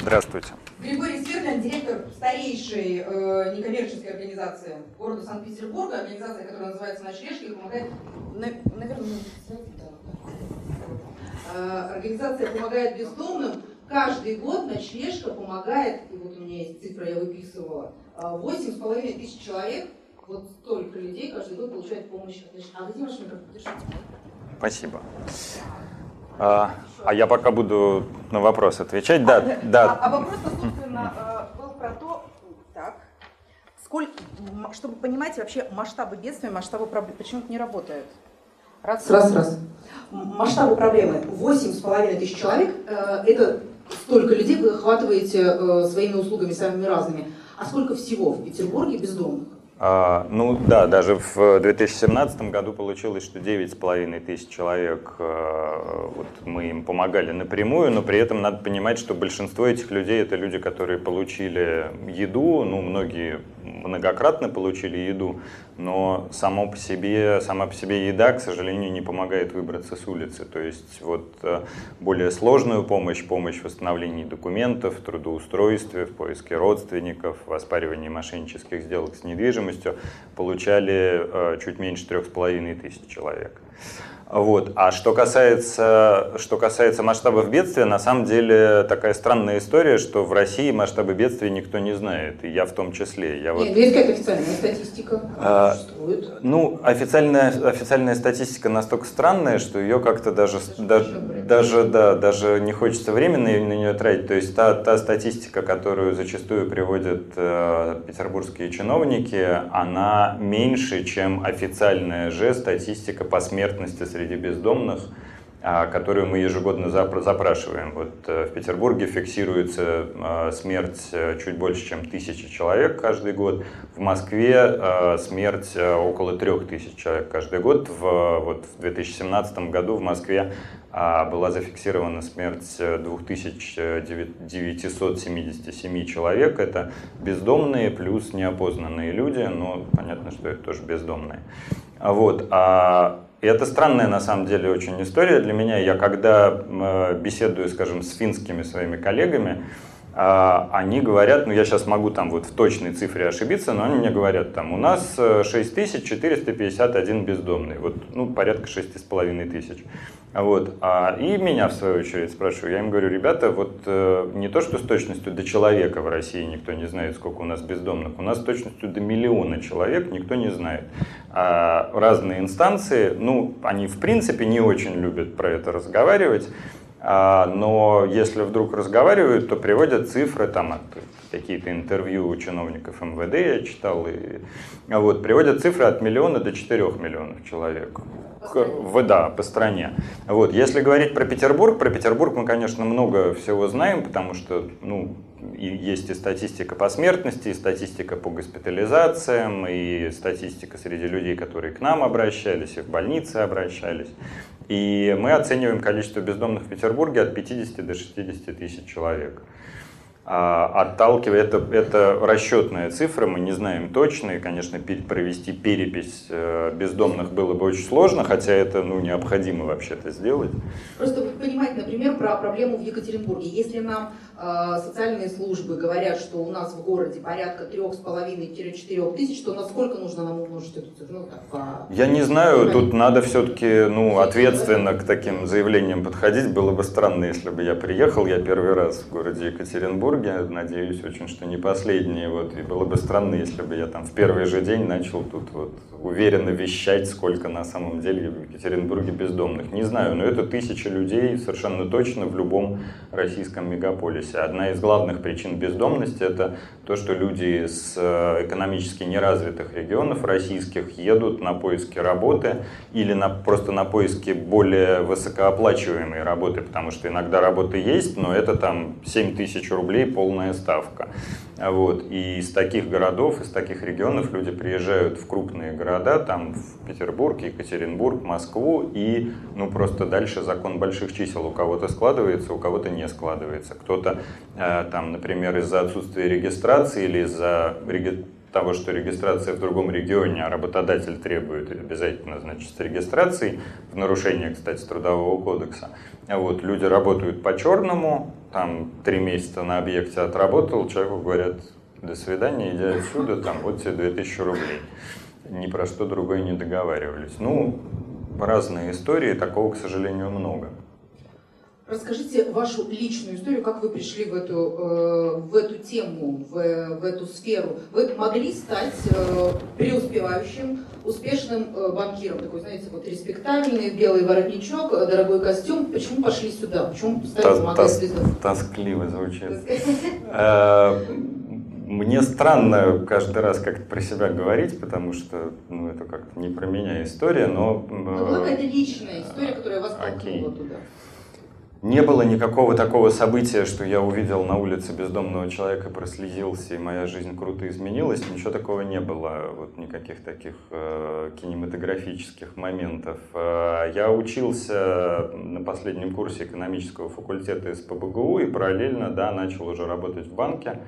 Здравствуйте. Григорий Сверлин, директор старейшей э, некоммерческой организации города Санкт-Петербурга, организация, которая называется «Ночлежки», помогает, на- наверное, да, да. Э, организация помогает бездомным. Каждый год ночлежка помогает, и вот у меня есть цифра, я выписывала, э, восемь с половиной тысяч человек, вот столько людей каждый год получают помощь от ночлежки. А где ваш микрофон? Держите. Спасибо. А, а я пока буду на вопрос отвечать. Да, А, да. а вопрос, собственно, э, был про то, так, сколько, чтобы понимать вообще масштабы бедствия, масштабы проблем, почему это не работает? Раз, раз, раз. Масштабы проблемы. Восемь с половиной тысяч человек э, – это столько людей вы охватываете э, своими услугами самыми разными. А сколько всего в Петербурге бездомных? А, ну да, даже в 2017 году получилось, что 9,5 тысяч человек, э, вот мы им помогали напрямую, но при этом надо понимать, что большинство этих людей это люди, которые получили еду, ну многие многократно получили еду, но само по себе, сама по себе еда, к сожалению, не помогает выбраться с улицы. То есть вот э, более сложную помощь, помощь в восстановлении документов, трудоустройстве, в поиске родственников, в оспаривании мошеннических сделок с недвижимостью получали э, чуть меньше трех с половиной тысяч человек. Вот. А что касается, что касается масштабов бедствия, на самом деле такая странная история, что в России масштабы бедствия никто не знает, и я в том числе. Я вот... Нет, есть какая-то официальная статистика, А, существует. Ну, официальная, официальная статистика настолько странная, что ее как-то даже, да- даже, да, даже не хочется временно на нее тратить. То есть та, та статистика, которую зачастую приводят э, петербургские чиновники, она меньше, чем официальная же статистика по смертности среди бездомных, а, которую мы ежегодно запра- запрашиваем. Вот э, в Петербурге фиксируется э, смерть э, чуть больше, чем тысячи человек каждый год. В Москве э, смерть э, около трех тысяч человек каждый год. В, вот в 2017 году в Москве а, была зафиксирована смерть э, 2977 человек. Это бездомные плюс неопознанные люди, но понятно, что это тоже бездомные. А Вот. А и это странная на самом деле очень история для меня. Я когда э, беседую, скажем, с финскими своими коллегами, они говорят, ну я сейчас могу там вот в точной цифре ошибиться, но они мне говорят, там у нас э, 6451 бездомный, вот, ну порядка 6,5 тысяч. Вот. А, и меня, в свою очередь, спрашиваю. Я им говорю, ребята, вот э, не то, что с точностью до человека в России никто не знает, сколько у нас бездомных, у нас с точностью до миллиона человек никто не знает. А разные инстанции, ну, они в принципе не очень любят про это разговаривать, а, но если вдруг разговаривают, то приводят цифры, там, от какие-то интервью у чиновников МВД я читал, и, вот, приводят цифры от миллиона до 4 миллионов человек. В, да, по стране. Вот. Если говорить про Петербург, про Петербург мы, конечно, много всего знаем, потому что ну, есть и статистика по смертности, и статистика по госпитализациям, и статистика среди людей, которые к нам обращались, и в больницы обращались. И мы оцениваем количество бездомных в Петербурге от 50 до 60 тысяч человек. А, Отталкивая, это, это расчетная цифра, мы не знаем точно, и, конечно, провести перепись э, бездомных было бы очень сложно, хотя это ну, необходимо вообще-то сделать. Просто понимать, например, про проблему в Екатеринбурге. Если нам э, социальные службы говорят, что у нас в городе порядка трех с половиной-четырех тысяч, то насколько нужно нам умножить эту цифру? Ну, так, по- Я не знаю, тут надо все-таки ну, ответственно к таким заявлениям подходить. Было бы странно, если бы я приехал, я первый раз в городе Екатеринбурге, надеюсь очень, что не последний. Вот, и было бы странно, если бы я там в первый же день начал тут вот уверенно вещать, сколько на самом деле в Екатеринбурге бездомных. Не знаю, но это тысячи людей совершенно точно в любом российском мегаполисе. Одна из главных причин бездомности – это то, что люди из э, экономически неразвитых регионов российских едут на поиски работы или на, просто на поиски более высокооплачиваемой работы, потому что иногда работа есть, но это там 7 тысяч рублей полная ставка. Вот. И из таких городов, из таких регионов люди приезжают в крупные города, там в Петербург, Екатеринбург, Москву, и ну, просто дальше закон больших чисел. У кого-то складывается, у кого-то не складывается. Кто-то, э, там, например, из-за отсутствия регистрации или из-за реги- того, что регистрация в другом регионе, а работодатель требует обязательно, значит, с регистрацией, в нарушение, кстати, Трудового кодекса. Вот, люди работают по-черному, там три месяца на объекте отработал, человеку говорят, до свидания, иди отсюда, там, вот тебе 2000 рублей. Ни про что другое не договаривались. Ну, разные истории, такого, к сожалению, много. Расскажите вашу личную историю, как вы пришли в эту, э, в эту тему, в, в эту сферу. Вы могли стать э, преуспевающим, успешным э, банкиром, такой, знаете, вот респектабельный, белый воротничок, дорогой костюм. Почему пошли сюда? Почему стали замогать Тоскливо звучит. Мне странно каждый раз как-то про себя говорить, потому что ну, это как-то не про меня история, но... Но была какая-то личная история, которая вас толкнула туда. Не было никакого такого события, что я увидел на улице бездомного человека, прослезился, и моя жизнь круто изменилась. Ничего такого не было, вот никаких таких э, кинематографических моментов. Э, я учился на последнем курсе экономического факультета СПБГУ и параллельно, да, начал уже работать в банке.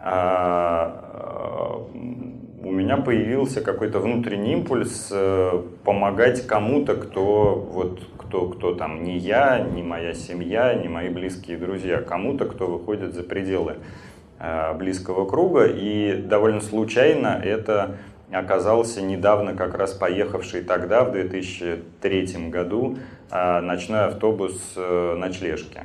А, э, у меня появился какой-то внутренний импульс э, помогать кому-то, кто вот кто, кто там не я, не моя семья, не мои близкие друзья, кому-то, кто выходит за пределы э, близкого круга. И довольно случайно это оказался недавно как раз поехавший тогда, в 2003 году, э, ночной автобус э, ночлежки.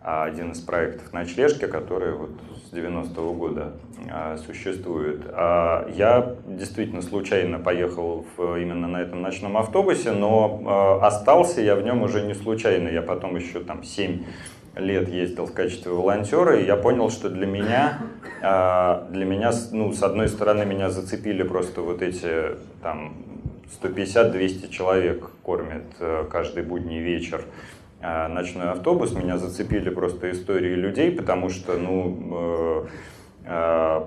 Один из проектов ночлежки, который вот 90-го года а, существует. А, я действительно случайно поехал в, именно на этом ночном автобусе, но а, остался я в нем уже не случайно. Я потом еще там 7 лет ездил в качестве волонтера, и я понял, что для меня, для меня, ну, с одной стороны, меня зацепили просто вот эти там 150-200 человек кормят э, каждый будний вечер ночной автобус, меня зацепили просто истории людей, потому что, ну, э, э,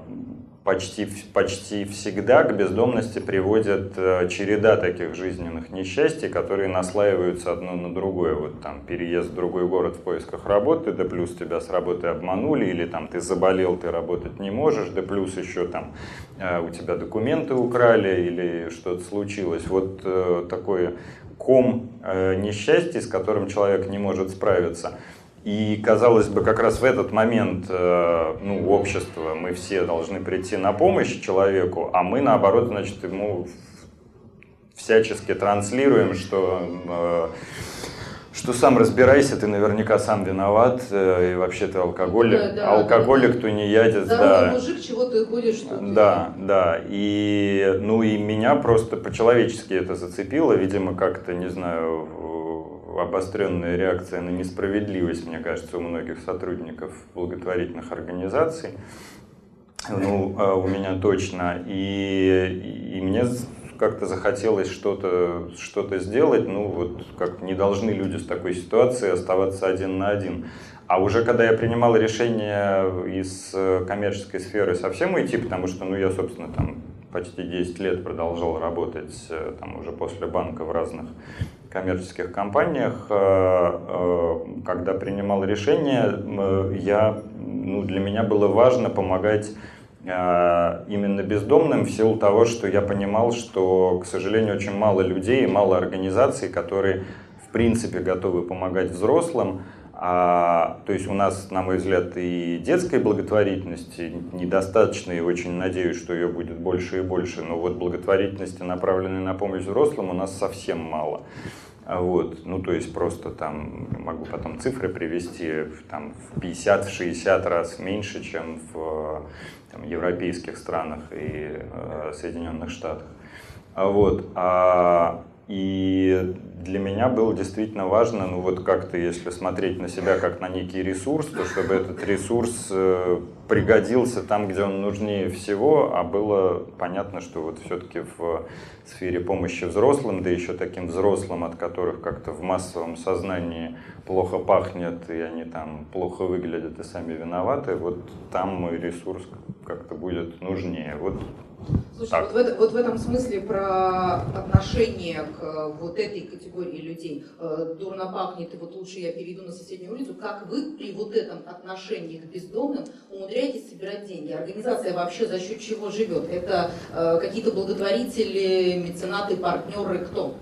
почти, почти всегда к бездомности приводят э, череда таких жизненных несчастий, которые наслаиваются одно на другое. Вот там переезд в другой город в поисках работы, да плюс тебя с работы обманули, или там ты заболел, ты работать не можешь, да плюс еще там у тебя документы украли или что-то случилось. Вот такое ком э, несчастья, с которым человек не может справиться. И, казалось бы, как раз в этот момент э, ну, общество, мы все должны прийти на помощь человеку, а мы, наоборот, значит, ему всячески транслируем, что э, что сам разбирайся, ты наверняка сам виноват, э, и вообще ты алкоголик, да, да, алкоголик, да, тунеядец, Здоровый да. мужик, чего ты ходишь, что Да, да, и, ну и меня просто по-человечески это зацепило, видимо, как-то, не знаю, обостренная реакция на несправедливость, мне кажется, у многих сотрудников благотворительных организаций, ну, а у меня точно, и, и мне как-то захотелось что-то что сделать, ну вот как не должны люди с такой ситуацией оставаться один на один. А уже когда я принимал решение из э, коммерческой сферы совсем уйти, потому что, ну, я, собственно, там почти 10 лет продолжал работать э, там уже после банка в разных коммерческих компаниях, э, когда принимал решение, я, ну, для меня было важно помогать именно бездомным в силу того, что я понимал, что, к сожалению, очень мало людей и мало организаций, которые в принципе готовы помогать взрослым. А, то есть у нас, на мой взгляд, и детской благотворительности недостаточно, и очень надеюсь, что ее будет больше и больше. Но вот благотворительности, направленной на помощь взрослым, у нас совсем мало. Вот, ну, то есть просто там, могу потом цифры привести, там в 50-60 раз меньше, чем в там, европейских странах и э, Соединенных Штатах. Вот. А, и для меня было действительно важно, ну вот как-то, если смотреть на себя как на некий ресурс, то чтобы этот ресурс э, пригодился там, где он нужнее всего, а было понятно, что вот все-таки в сфере помощи взрослым, да еще таким взрослым, от которых как-то в массовом сознании плохо пахнет, и они там плохо выглядят и сами виноваты, вот там мой ресурс как-то будет нужнее. Вот Слушай, вот в, это, вот в этом смысле про отношение к э, вот этой категории людей э, дурно пахнет, и вот лучше я перейду на соседнюю улицу. Как вы при вот этом отношении к бездомным умудряетесь собирать деньги? Организация вообще за счет чего живет? Это э, какие-то благотворители, меценаты, партнеры, кто?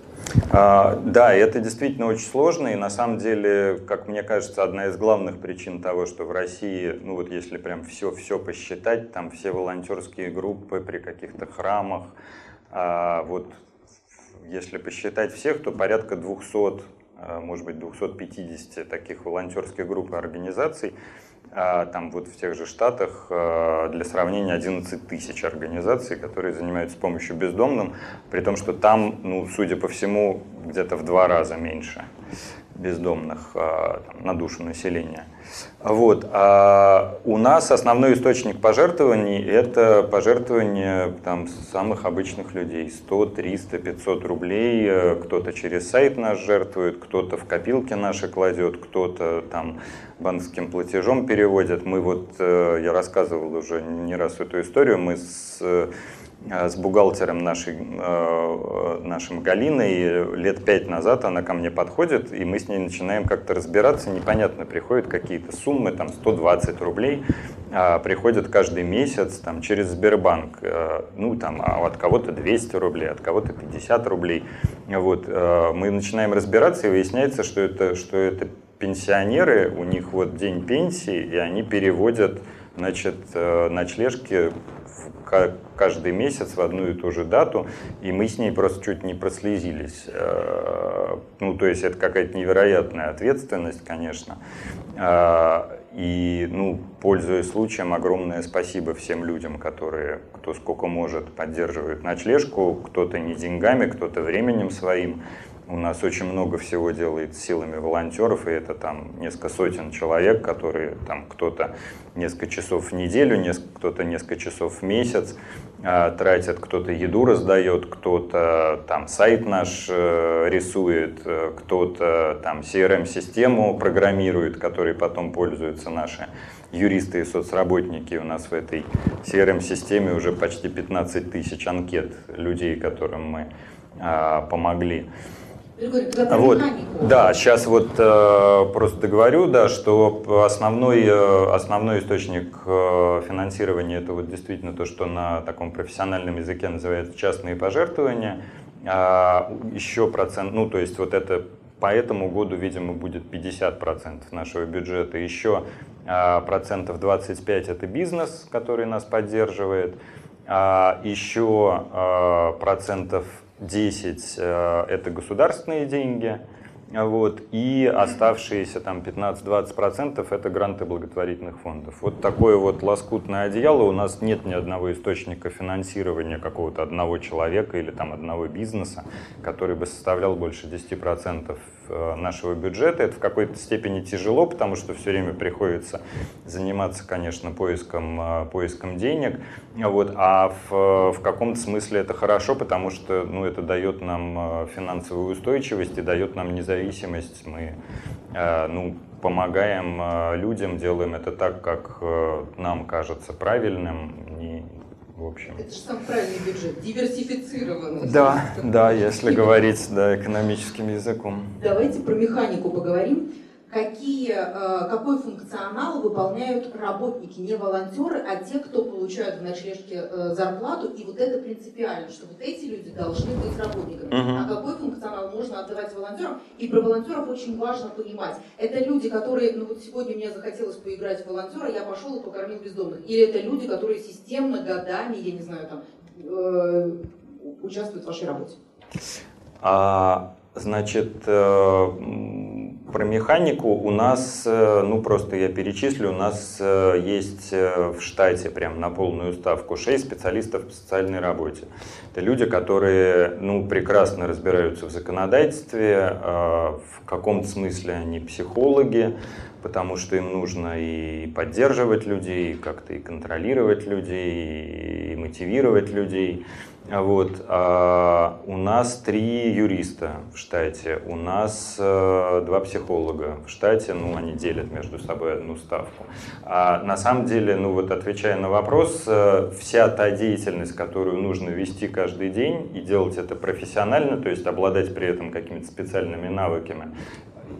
А, да, это действительно очень сложно, и на самом деле, как мне кажется, одна из главных причин того, что в России, ну вот если прям все-все посчитать, там все волонтерские группы при каких-то храмах, а, вот если посчитать всех, то порядка 200, а, может быть 250 таких волонтерских групп и организаций, там вот в тех же Штатах а, для сравнения 11 тысяч организаций, которые занимаются помощью бездомным, при том, что там, ну, судя по всему, где-то в два раза меньше бездомных а, там, на душу населения. Вот. А у нас основной источник пожертвований – это пожертвования там, самых обычных людей. 100, 300, 500 рублей. Кто-то через сайт наш жертвует, кто-то в копилки наши кладет, кто-то там банковским платежом переводит. Мы вот, э, я рассказывал уже не раз эту историю, мы с Э, с бухгалтером нашей, э, нашим Галиной лет пять назад она ко мне подходит, и мы с ней начинаем как-то разбираться. Непонятно, приходят какие-то суммы, там 120 рублей, а, приходят каждый месяц там, через Сбербанк. Э, ну, там, а от кого-то 200 рублей, от кого-то 50 рублей. Вот, мы начинаем разбираться, и выясняется, что это, что это пенсионеры, у них вот день пенсии, и они переводят значит, ночлежки каждый месяц в одну и ту же дату, и мы с ней просто чуть не прослезились. Э, ну, то есть это какая-то невероятная ответственность, конечно. Э, и, ну, пользуясь случаем, огромное спасибо всем людям, которые, кто сколько может, поддерживают ночлежку, кто-то не деньгами, кто-то временем своим. У нас очень много всего делает силами волонтеров, и это там несколько сотен человек, которые там кто-то несколько часов в неделю, кто-то несколько часов в месяц э, тратят, кто-то еду раздает, кто-то там сайт наш э, рисует, э, кто-то там CRM-систему программирует, которой потом пользуются наши юристы и соцработники. У нас в этой CRM-системе уже почти 15 тысяч анкет людей, которым мы э, помогли. Вот, да, сейчас вот э, просто договорю, да, что основной, э, основной источник э, финансирования это вот действительно то, что на таком профессиональном языке называется частные пожертвования. А еще процент, ну то есть вот это по этому году, видимо, будет 50% нашего бюджета. Еще а, процентов 25 это бизнес, который нас поддерживает. А, еще а, процентов 10 э, это государственные деньги, вот, и оставшиеся там 15-20% это гранты благотворительных фондов. Вот такое вот лоскутное одеяло. У нас нет ни одного источника финансирования какого-то одного человека или там одного бизнеса, который бы составлял больше 10% Э, нашего бюджета. Это в какой-то степени тяжело, потому что все время приходится заниматься, конечно, поиском, э, поиском денег. Вот. А в, в каком-то смысле это хорошо, потому что ну, это дает нам э, финансовую устойчивость и дает нам независимость. Мы ну, помогаем людям, делаем это так, как нам кажется правильным, не, в общем. Это же сам правильный бюджет, диверсифицированный. Да, да, если говорить да, экономическим языком. Давайте про механику поговорим какие, э, какой функционал выполняют работники, не волонтеры, а те, кто получают в ночлежке э, зарплату, и вот это принципиально, что вот эти люди должны быть работниками. Uh-huh. А какой функционал можно отдавать волонтерам? И про волонтеров очень важно понимать. Это люди, которые, ну вот сегодня мне захотелось поиграть в волонтера, я пошел и покормил бездомных. Или это люди, которые системно, годами, я не знаю, там, э, участвуют в вашей работе? А, значит, э, про механику у нас, э, ну просто я перечислю, у нас э, есть э, в штате прям на полную ставку 6 специалистов по социальной работе. Это люди, которые ну, прекрасно разбираются в законодательстве, в каком-то смысле они психологи, потому что им нужно и поддерживать людей, как-то и контролировать людей, и мотивировать людей. Вот. А у нас три юриста в штате, у нас э, два психолога в штате, ну, они делят между собой одну ставку. А на самом деле, ну вот отвечая на вопрос, э, вся та деятельность, которую нужно вести каждый день и делать это профессионально, то есть обладать при этом какими-то специальными навыками,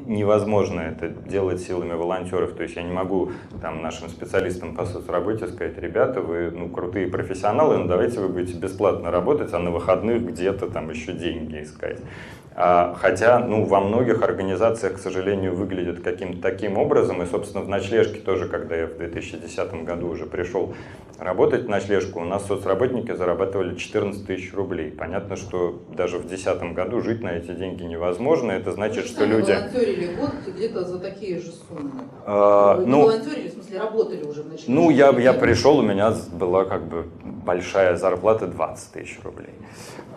невозможно это делать силами волонтеров. То есть я не могу там, нашим специалистам по соцработе сказать, ребята, вы ну, крутые профессионалы, но давайте вы будете бесплатно работать, а на выходных где-то там еще деньги искать. А, хотя ну, во многих организациях, к сожалению, выглядит каким-то таким образом. И, собственно, в ночлежке тоже, когда я в 2010 году уже пришел работать в ночлежку, у нас соцработники зарабатывали 14 тысяч рублей. Понятно, что даже в 2010 году жить на эти деньги невозможно. Это значит, что люди... волонтерили год где-то за такие же суммы? А, Вы ну, волонтерили, в смысле, работали уже в? Ну, я, я пришел, у меня была как бы большая зарплата 20 тысяч рублей.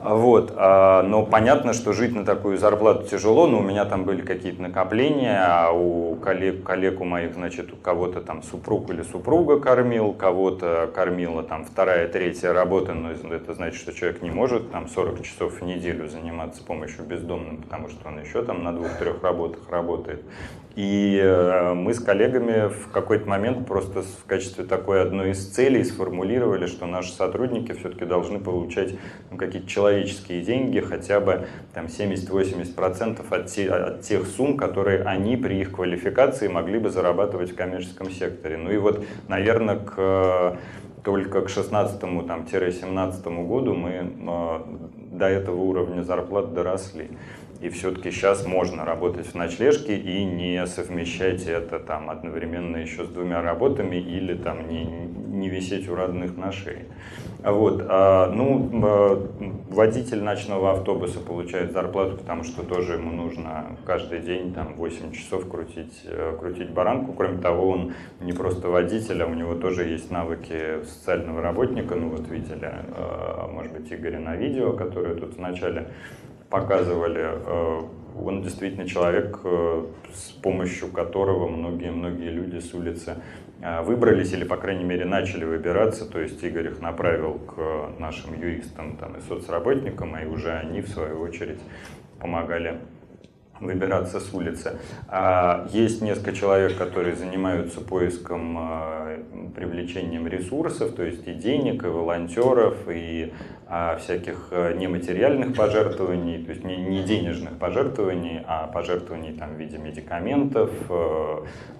Вот. А, но понятно, что жить на такую зарплату тяжело, но у меня там были какие-то накопления, а у коллег, коллег у моих, значит, у кого-то там супруг или супруга кормил, кого-то кормила там вторая, третья работа, но это значит, что человек не может там 40 часов в неделю заниматься помощью бездомным, потому что он еще там на двух-трех работах работает. И э, мы с коллегами в какой-то момент просто в качестве такой одной из целей сформулировали, что наши сотрудники все-таки должны получать ну, какие-то человеческие деньги, хотя бы там 70-80% от, те, от тех сумм, которые они при их квалификации могли бы зарабатывать в коммерческом секторе. Ну и вот, наверное, к только к 16-17 году мы э, до этого уровня зарплат доросли. И все-таки сейчас можно работать в ночлежке и не совмещать это там одновременно еще с двумя работами или там не, не висеть у родных на шее. Вот. А, ну, а, водитель ночного автобуса получает зарплату, потому что тоже ему нужно каждый день там 8 часов крутить, э, крутить баранку. Кроме того, он не просто водитель, а у него тоже есть навыки социального работника. Ну вот видели, э, может быть, Игоря на видео, которое тут вначале показывали, э, он действительно человек, э, с помощью которого многие-многие люди с улицы э, выбрались или, по крайней мере, начали выбираться. То есть Игорь их направил к нашим юристам там, и соцработникам, и уже они, в свою очередь, помогали выбираться с улицы. А есть несколько человек, которые занимаются поиском, а, привлечением ресурсов, то есть и денег, и волонтеров, и а, всяких нематериальных пожертвований, то есть не, не денежных пожертвований, а пожертвований там, в виде медикаментов,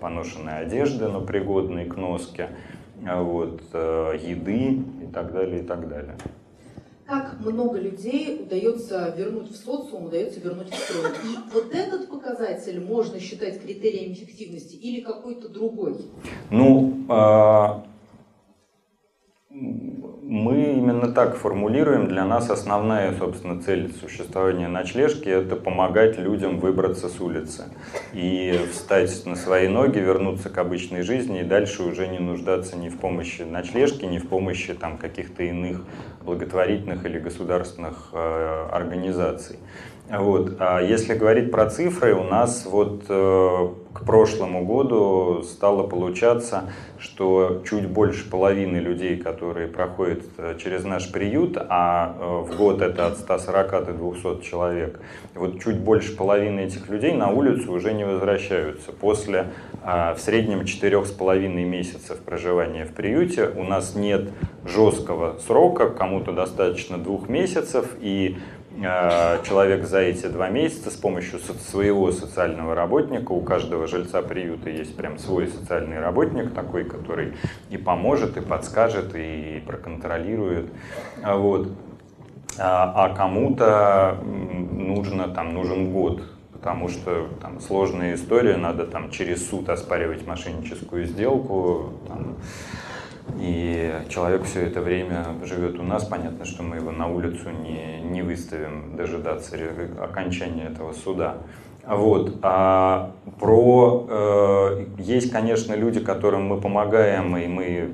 поношенной одежды, но пригодной к носке, вот, еды и так далее, и так далее как много людей удается вернуть в социум, удается вернуть в строй. И вот этот показатель можно считать критерием эффективности или какой-то другой? Ну, а, мы именно так формулируем. Для нас основная, собственно, цель существования ночлежки – это помогать людям выбраться с улицы и встать на свои ноги, вернуться к обычной жизни и дальше уже не нуждаться ни в помощи ночлежки, ни в помощи там, каких-то иных благотворительных или государственных э, организаций. Вот. А если говорить про цифры, у нас вот э, к прошлому году стало получаться, что чуть больше половины людей, которые проходят э, через наш приют, а э, в год это от 140 до 200 человек, вот чуть больше половины этих людей на улицу уже не возвращаются. После э, в среднем 4,5 месяцев проживания в приюте у нас нет жесткого срока, кому-то достаточно двух месяцев, и человек за эти два месяца с помощью своего социального работника, у каждого жильца приюта есть прям свой социальный работник такой, который и поможет, и подскажет, и проконтролирует. А вот. А, а кому-то нужно, там, нужен год, потому что там сложная история, надо там через суд оспаривать мошенническую сделку, там, и человек все это время живет у нас, понятно, что мы его на улицу не, не выставим дожидаться окончания этого суда. Вот. А про э, есть, конечно, люди, которым мы помогаем, и мы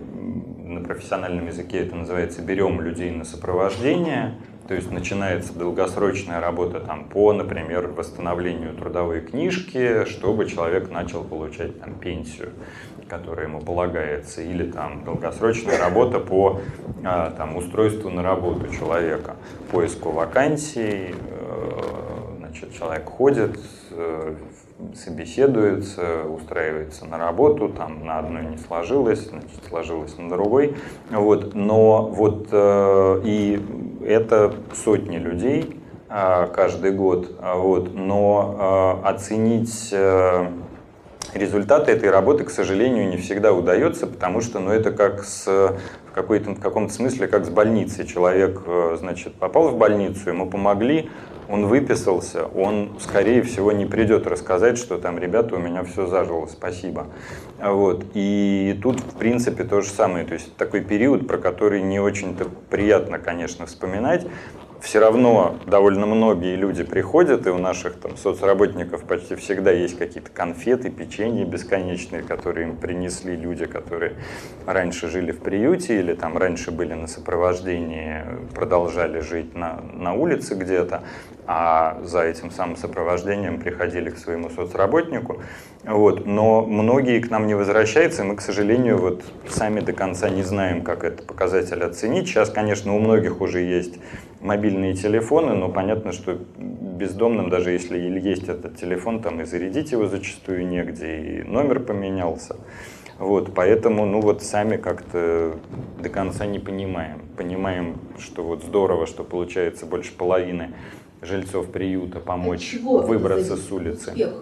на профессиональном языке это называется берем людей на сопровождение. То есть начинается долгосрочная работа там, по, например, восстановлению трудовой книжки, чтобы человек начал получать там, пенсию, которая ему полагается, или там, долгосрочная работа по а, там, устройству на работу человека, поиску вакансий. Э, значит, человек ходит, э, собеседуется, устраивается на работу, там на одной не сложилось, значит, сложилось на другой. Вот, но вот э, и это сотни людей э, каждый год, вот, но оценить результаты этой работы, к сожалению, не всегда удается, потому что ну, это как с в, какой-то, в каком-то смысле как с больницей. Человек, э, значит, попал в больницу, ему помогли, он выписался, он, скорее всего, не придет рассказать, что там, ребята, у меня все зажило, спасибо. Вот. И тут, в принципе, то же самое. То есть такой период, про который не очень-то приятно, конечно, вспоминать, все равно довольно многие люди приходят, и у наших там, соцработников почти всегда есть какие-то конфеты, печенье бесконечные, которые им принесли люди, которые раньше жили в приюте или там раньше были на сопровождении, продолжали жить на, на улице где-то, а за этим самым сопровождением приходили к своему соцработнику. Вот. Но многие к нам не возвращаются, и мы, к сожалению, вот сами до конца не знаем, как этот показатель оценить. Сейчас, конечно, у многих уже есть мобильные телефоны, но понятно, что бездомным, даже если есть этот телефон, там и зарядить его зачастую негде, и номер поменялся. Вот, поэтому, ну вот сами как-то до конца не понимаем. Понимаем, что вот здорово, что получается больше половины жильцов приюта помочь выбраться с улицы. Успех,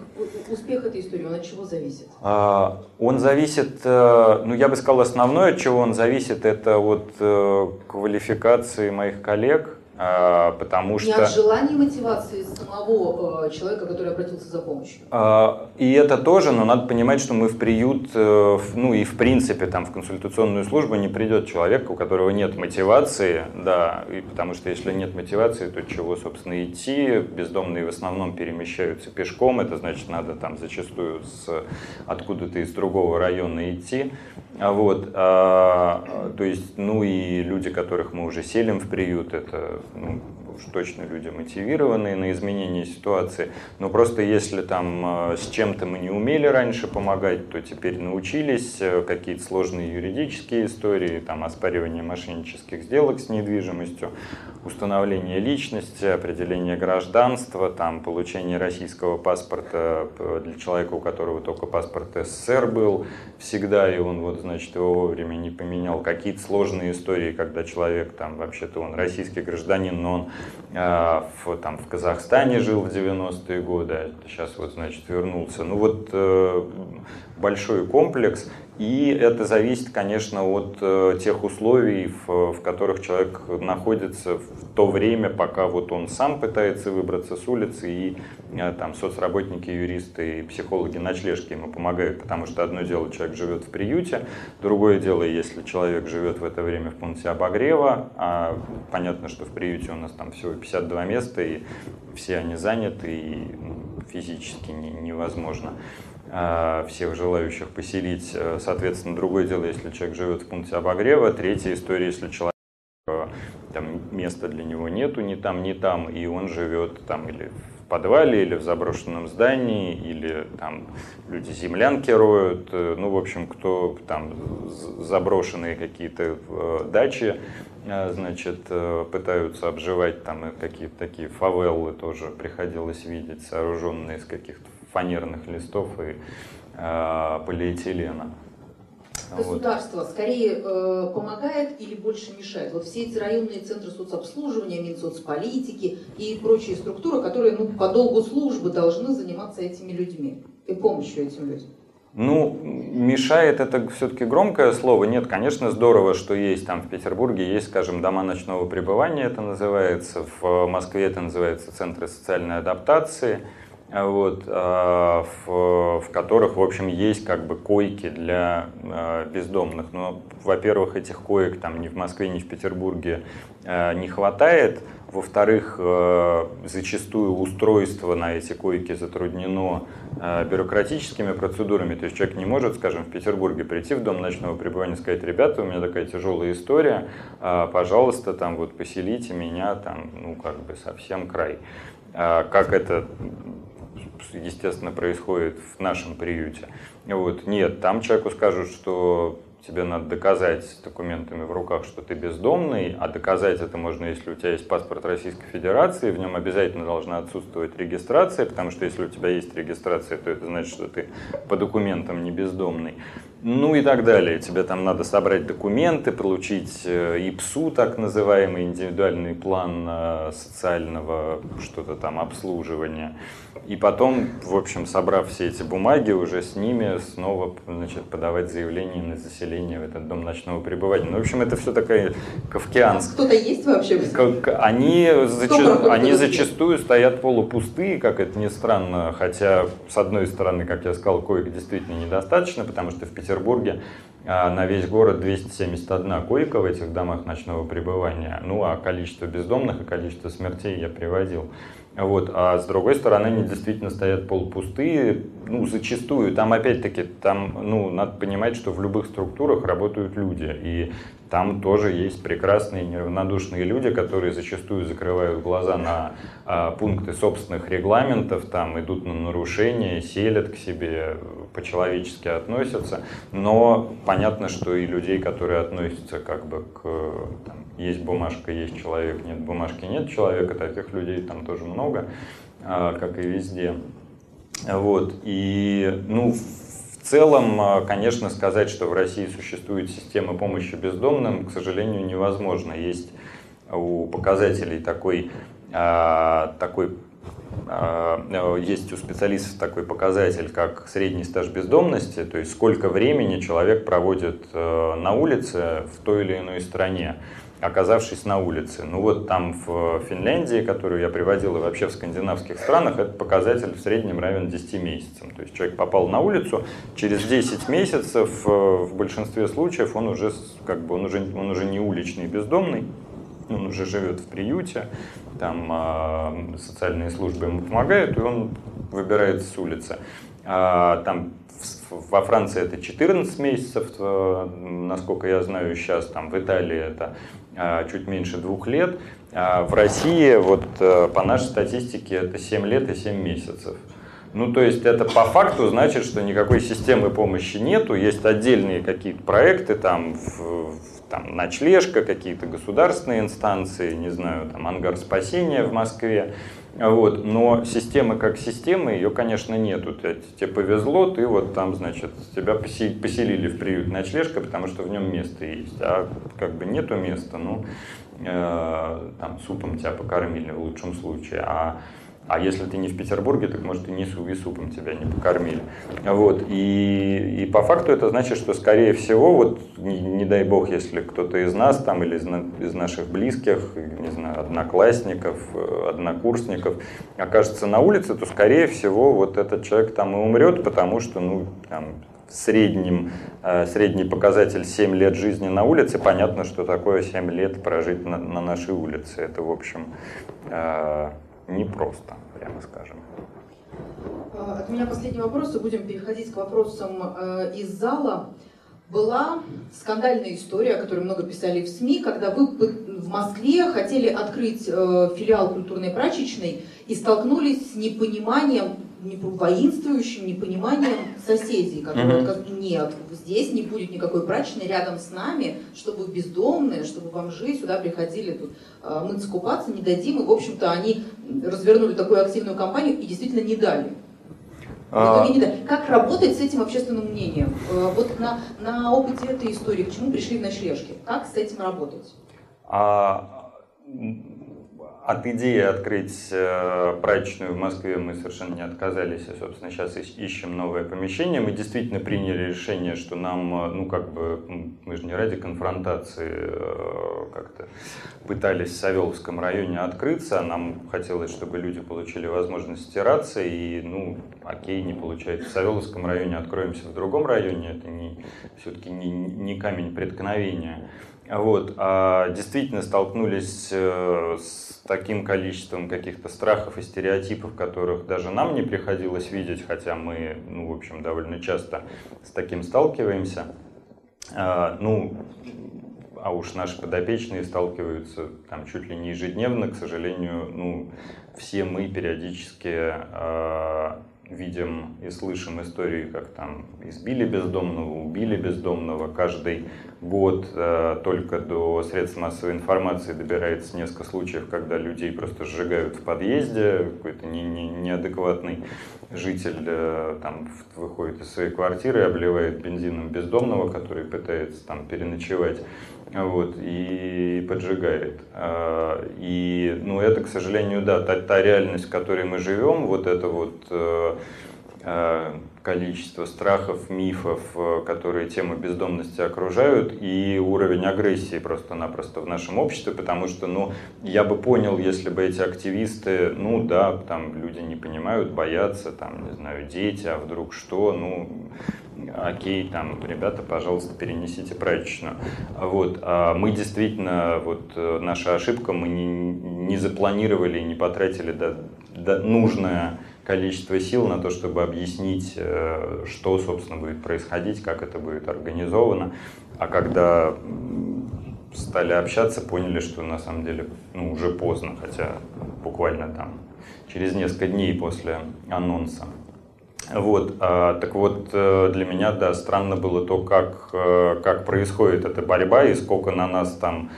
успех этой истории, он от чего зависит? А, он зависит, э, ну я бы сказал, основное, от чего он зависит, это от э, квалификации моих коллег, потому что... Не от желания мотивации самого э, человека, который обратился за помощью. А, и это тоже, но надо понимать, что мы в приют, э, ну и в принципе там в консультационную службу не придет человек, у которого нет мотивации, да, и потому что если нет мотивации, то чего, собственно, идти? Бездомные в основном перемещаются пешком, это значит, надо там зачастую с откуда-то из другого района идти. А вот, а, то есть, ну и люди, которых мы уже селим в приют, это ну, уж точно люди мотивированные на изменение ситуации, но просто если там э, с чем-то мы не умели раньше помогать, то теперь научились, э, какие-то сложные юридические истории, там оспаривание мошеннических сделок с недвижимостью, установление личности, определение гражданства, там получение российского паспорта э, для человека, у которого только паспорт СССР был всегда, и он вот, значит, его вовремя не поменял, какие-то сложные истории, когда человек там вообще-то он российский гражданин, но он в, там, в Казахстане жил в 90-е годы, сейчас вот, значит, вернулся. Ну вот э, большой комплекс, и это зависит, конечно, от э, тех условий, в, в которых человек находится в то время, пока вот он сам пытается выбраться с улицы, и э, там соцработники, юристы и психологи ночлежки ему помогают, потому что одно дело, человек живет в приюте, другое дело, если человек живет в это время в пункте обогрева, а понятно, что в приюте у нас там всего 52 места, и все они заняты, и ну, физически не, невозможно. А, всех желающих поселить. Э, соответственно, другое дело, если человек живет в пункте обогрева. Третья история, если человек э, там места для него нету ни там, ни там, и он живет там или в подвале, или в заброшенном здании, или там люди землянки роют, э, ну, в общем, кто там заброшенные какие-то дачи, значит, пытаются обживать там какие-то такие фавелы тоже приходилось видеть, сооруженные из каких-то фанерных листов и э, полиэтилена. Государство вот. скорее э, помогает или больше мешает? Вот все эти районные центры соцобслуживания, Минсоцполитики и прочие структуры, которые ну, по долгу службы должны заниматься этими людьми и помощью этим людям. Ну, мешает это все-таки громкое слово. Нет, конечно, здорово, что есть там в Петербурге, есть, скажем, дома ночного пребывания, это называется. В Москве это называется центры социальной адаптации вот, а, в, в которых, в общем, есть как бы койки для а, бездомных. Но, во-первых, этих коек там ни в Москве, ни в Петербурге а, не хватает. Во-вторых, зачастую устройство на эти койки затруднено бюрократическими процедурами. То есть человек не может, скажем, в Петербурге прийти в дом ночного пребывания и сказать, ребята, у меня такая тяжелая история, пожалуйста, там вот поселите меня, там, ну, как бы совсем край. А как это естественно, происходит в нашем приюте. Вот. Нет, там человеку скажут, что тебе надо доказать документами в руках, что ты бездомный, а доказать это можно, если у тебя есть паспорт Российской Федерации, в нем обязательно должна отсутствовать регистрация, потому что если у тебя есть регистрация, то это значит, что ты по документам не бездомный. Ну и так далее. Тебе там надо собрать документы, получить э, ИПСУ, так называемый индивидуальный план э, социального что-то там обслуживания. И потом, в общем, собрав все эти бумаги, уже с ними снова значит, подавать заявление на заселение в этот дом ночного пребывания. Ну, в общем, это все такая кавкианская. Кто-то есть вообще? Как, они, зача... они зачастую стоят полупустые, как это ни странно, хотя, с одной стороны, как я сказал, коек действительно недостаточно, потому что в Петербурге а, на весь город 271 койка в этих домах ночного пребывания. Ну, а количество бездомных и количество смертей я приводил. Вот. А с другой стороны, они действительно стоят полупустые, ну, зачастую. Там, опять-таки, там, ну, надо понимать, что в любых структурах работают люди. И там тоже есть прекрасные неравнодушные люди, которые зачастую закрывают глаза на а, пункты собственных регламентов, там идут на нарушения, селят к себе, по-человечески относятся. Но понятно, что и людей, которые относятся как бы к там, есть бумажка, есть человек, нет бумажки, нет человека, таких людей там тоже много, а, как и везде. Вот. И, ну, в целом, а, конечно, сказать, что в России существует система помощи бездомным, к сожалению, невозможно. Есть у показателей такой, а, такой есть у специалистов такой показатель, как средний стаж бездомности, то есть сколько времени человек проводит на улице в той или иной стране оказавшись на улице. Ну вот там в Финляндии, которую я приводил, и вообще в скандинавских странах, этот показатель в среднем равен 10 месяцам. То есть человек попал на улицу, через 10 месяцев э, в большинстве случаев он уже, как бы, он уже, он уже не уличный бездомный, он уже живет в приюте, там э, социальные службы ему помогают, и он выбирается с улицы. А, там во Франции это 14 месяцев, э, насколько я знаю сейчас, там в Италии это а, чуть меньше двух лет. А в России, вот э, по нашей статистике, это 7 лет и 7 месяцев. Ну, то есть это по факту значит, что никакой системы помощи нету, есть отдельные какие-то проекты, там, в, там ночлежка, какие-то государственные инстанции, не знаю, там ангар спасения в Москве. Вот, но системы как системы, ее, конечно, нету. Тебе повезло, ты вот там, значит, тебя поселили в приют ночлежка, потому что в нем место есть. А как бы нету места, ну, э, там супом тебя покормили в лучшем случае. А а если ты не в Петербурге, так может и не и супом тебя не покормили. Вот. И, и по факту это значит, что скорее всего, вот не, не дай бог, если кто-то из нас там или из, из наших близких, не знаю, одноклассников, э, однокурсников окажется на улице, то скорее всего вот этот человек там и умрет, потому что ну, там, среднем, э, средний показатель 7 лет жизни на улице, понятно, что такое 7 лет прожить на, на нашей улице. Это, в общем, э, непросто, прямо скажем. А, от меня последний вопрос, и будем переходить к вопросам э, из зала. Была скандальная история, о которой много писали в СМИ, когда вы в Москве хотели открыть э, филиал культурной прачечной и столкнулись с непониманием воинствующим непониманием соседей, которые mm-hmm. сказали, нет, здесь не будет никакой прачечной рядом с нами, чтобы бездомные, чтобы бомжи сюда приходили тут э, мыться, купаться, не дадим. И, в общем-то, они развернули такую активную кампанию и действительно не дали. А... Не дали. Как работать с этим общественным мнением? Э, вот на, на опыте этой истории, к чему пришли в ночлежке? Как с этим работать? А от идеи открыть э, прачечную в Москве мы совершенно не отказались, и, собственно, сейчас ищем новое помещение. Мы действительно приняли решение, что нам, э, ну, как бы, мы же не ради конфронтации э, как-то пытались в Савеловском районе открыться, нам хотелось, чтобы люди получили возможность стираться, и, ну, окей, не получается. В Савеловском районе откроемся в другом районе, это не, все-таки не, не камень преткновения. Вот, а действительно столкнулись э, с таким количеством каких-то страхов и стереотипов, которых даже нам не приходилось видеть, хотя мы, ну, в общем, довольно часто с таким сталкиваемся. А, ну, а уж наши подопечные сталкиваются там чуть ли не ежедневно, к сожалению, ну, все мы периодически э, видим и слышим истории, как там избили бездомного, убили бездомного. Каждый год э, только до средств массовой информации добирается несколько случаев, когда людей просто сжигают в подъезде, какой-то не, не, неадекватный житель э, там выходит из своей квартиры обливает бензином бездомного, который пытается там переночевать вот, и поджигает. А, и, ну, это, к сожалению, да, та, та реальность, в которой мы живем, вот это вот э, э, количество страхов, мифов, э, которые тему бездомности окружают, и уровень агрессии просто-напросто в нашем обществе, потому что, ну, я бы понял, если бы эти активисты, ну, да, там люди не понимают, боятся, там, не знаю, дети, а вдруг что, ну, окей, там, ребята, пожалуйста, перенесите прачечную. Вот, а мы действительно, вот э, наша ошибка, мы не, не запланировали, не потратили до, до нужное количество сил на то, чтобы объяснить, э, что, собственно, будет происходить, как это будет организовано. А когда стали общаться, поняли, что на самом деле ну, уже поздно, хотя буквально там через несколько дней после анонса. Вот, а, так вот, э, для меня, да, странно было то, как, э, как происходит эта борьба и сколько на нас там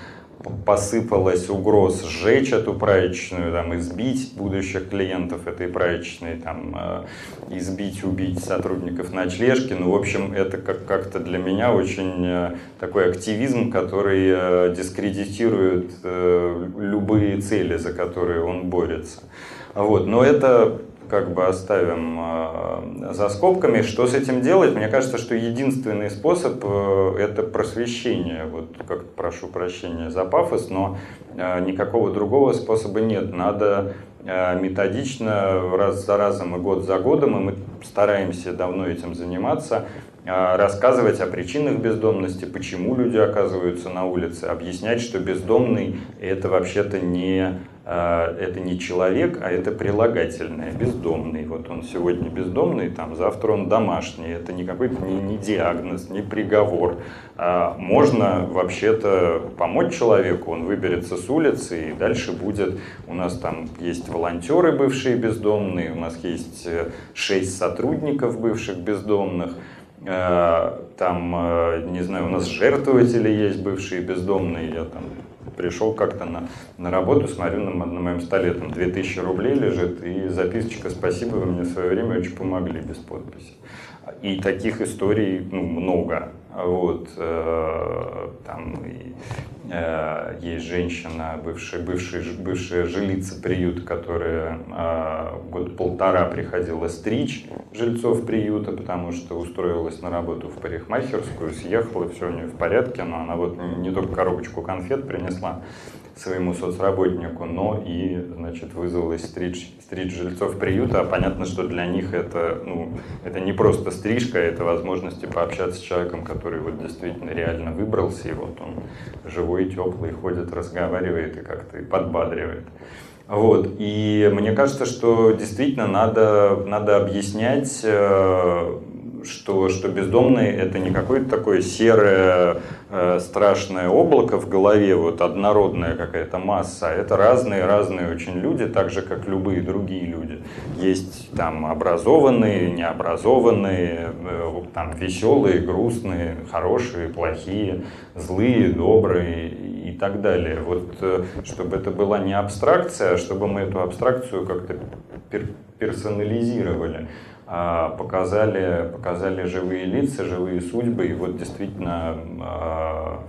посыпалось угроз сжечь эту праечную, там, избить будущих клиентов этой праечной, там, э, избить, убить сотрудников ночлежки. Ну, в общем, это как- как-то для меня очень э, такой активизм, который э, дискредитирует любые цели, за которые он борется. Вот. Но это как бы оставим э, за скобками. Что с этим делать? Мне кажется, что единственный способ э, это просвещение. Вот как прошу прощения за пафос, но э, никакого другого способа нет. Надо методично, раз за разом и год за годом, и мы стараемся давно этим заниматься, рассказывать о причинах бездомности, почему люди оказываются на улице, объяснять, что бездомный это вообще-то не а, это не человек, а это прилагательное, бездомный. Вот он сегодня бездомный, там, завтра он домашний. Это не какой-то не, не диагноз, не приговор. А можно вообще-то помочь человеку, он выберется с улицы, и дальше будет, у нас там есть волонтеры бывшие бездомные, у нас есть э, шесть сотрудников бывших бездомных, там, э, не знаю, у нас жертвователи есть бывшие бездомные, я там пришел как-то на, на работу, смотрю, на, на моем столе там 2000 рублей лежит, и записочка «Спасибо, вы мне в свое время очень помогли» без подписи. И таких историй ну, много. Вот, э, там э, есть женщина, бывшая, бывшая, бывшая жилица приюта, которая э, год полтора приходила стричь жильцов приюта, потому что устроилась на работу в парикмахерскую, съехала, все у нее в порядке, но она вот не только коробочку конфет принесла, своему соцработнику, но и, значит, вызвалась стричь, стричь жильцов приюта. Понятно, что для них это, ну, это не просто стрижка, это возможность пообщаться с человеком, который вот действительно реально выбрался, и вот он живой, теплый, ходит, разговаривает и как-то подбадривает. Вот. И мне кажется, что действительно надо, надо объяснять э, что, что бездомные это не какое-то такое серое э, страшное облако в голове, вот однородная какая-то масса, это разные-разные очень люди, так же, как любые другие люди. Есть там образованные, необразованные, э, там веселые, грустные, хорошие, плохие, злые, добрые и так далее. Вот э, чтобы это была не абстракция, а чтобы мы эту абстракцию как-то персонализировали. А, показали, показали живые лица, живые судьбы. И вот действительно а,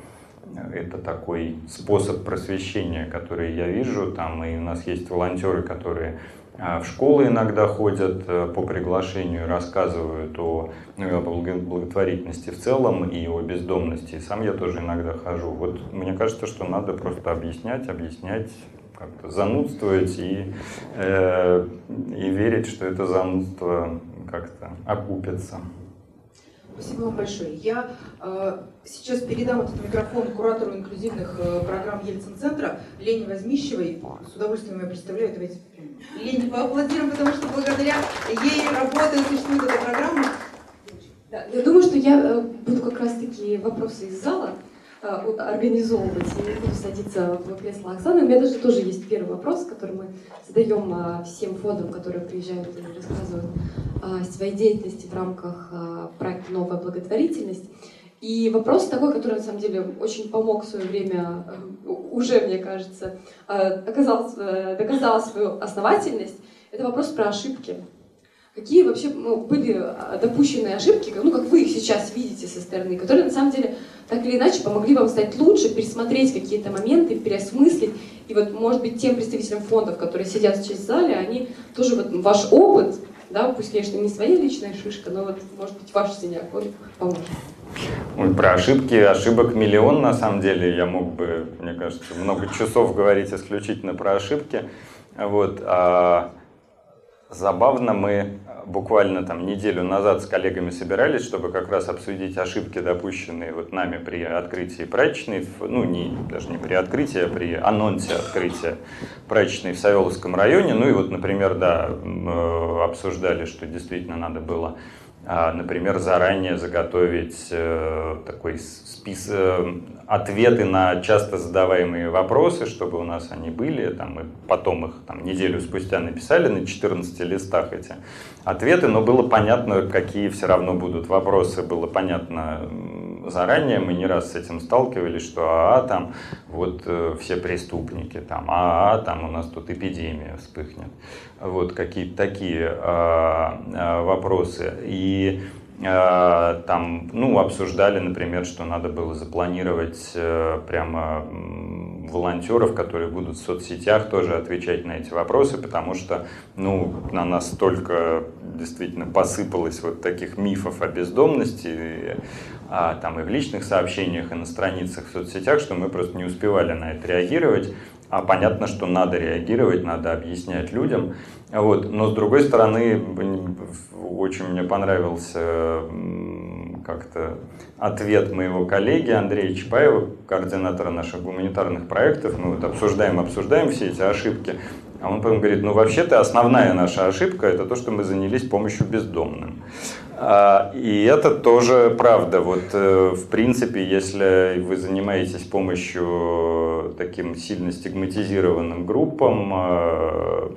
это такой способ просвещения, который я вижу. Там и у нас есть волонтеры, которые а, в школы иногда ходят э, по приглашению, рассказывают о, ну, благотворительности в целом и о бездомности. Сам я тоже иногда хожу. Вот мне кажется, что надо просто объяснять, объяснять, как-то занудствовать и, э, и верить, что это занудство как-то окупится. Спасибо вам большое. Я э, сейчас передам этот микрофон куратору инклюзивных э, программ Ельцин-центра Лене Возмищевой. С удовольствием я представляю. Давайте Лене поаплодируем, потому что благодаря ей работает, существует эта программа. Да, я думаю, что я э, буду как раз-таки вопросы из зала э, организовывать и не буду садиться в кресло Оксаны. У меня даже тоже есть первый вопрос, который мы задаем э, всем фондам, которые приезжают и рассказывают о своей деятельности в рамках проекта «Новая благотворительность». И вопрос такой, который на самом деле очень помог в свое время, уже, мне кажется, оказал, доказал свою основательность, это вопрос про ошибки. Какие вообще ну, были допущенные ошибки, ну, как вы их сейчас видите со стороны, которые на самом деле так или иначе помогли вам стать лучше, пересмотреть какие-то моменты, переосмыслить. И вот, может быть, тем представителям фондов, которые сидят сейчас в зале, они тоже вот ваш опыт, да, пусть, конечно, не своя личная шишка, но вот, может быть, ваш синяк поможет. Про ошибки, ошибок миллион на самом деле. Я мог бы, мне кажется, много часов говорить исключительно про ошибки. Вот. А забавно, мы буквально там неделю назад с коллегами собирались, чтобы как раз обсудить ошибки, допущенные вот нами при открытии прачечной, ну не, даже не при открытии, а при анонсе открытия прачечной в Савеловском районе. Ну и вот, например, да, э, обсуждали, что действительно надо было например, заранее заготовить э, такой список, э, ответы на часто задаваемые вопросы, чтобы у нас они были, там, мы потом их там, неделю спустя написали на 14 листах эти ответы, но было понятно, какие все равно будут вопросы, было понятно заранее, мы не раз с этим сталкивались, что а, там вот э, все преступники, там, а, там у нас тут эпидемия вспыхнет. Вот какие-то такие а, а, вопросы. И а, там, ну, обсуждали, например, что надо было запланировать а, прямо волонтеров, которые будут в соцсетях тоже отвечать на эти вопросы, потому что ну, на нас столько действительно посыпалось вот таких мифов о бездомности, а, там и в личных сообщениях, и на страницах в соцсетях, что мы просто не успевали на это реагировать. А понятно, что надо реагировать, надо объяснять людям. Вот. Но с другой стороны, очень мне понравился как-то ответ моего коллеги Андрея Чапаева, координатора наших гуманитарных проектов. Мы вот обсуждаем, обсуждаем все эти ошибки. А он потом говорит, ну вообще-то основная наша ошибка это то, что мы занялись помощью бездомным. А, и это тоже правда. Вот э, в принципе, если вы занимаетесь помощью таким сильно стигматизированным группам, э,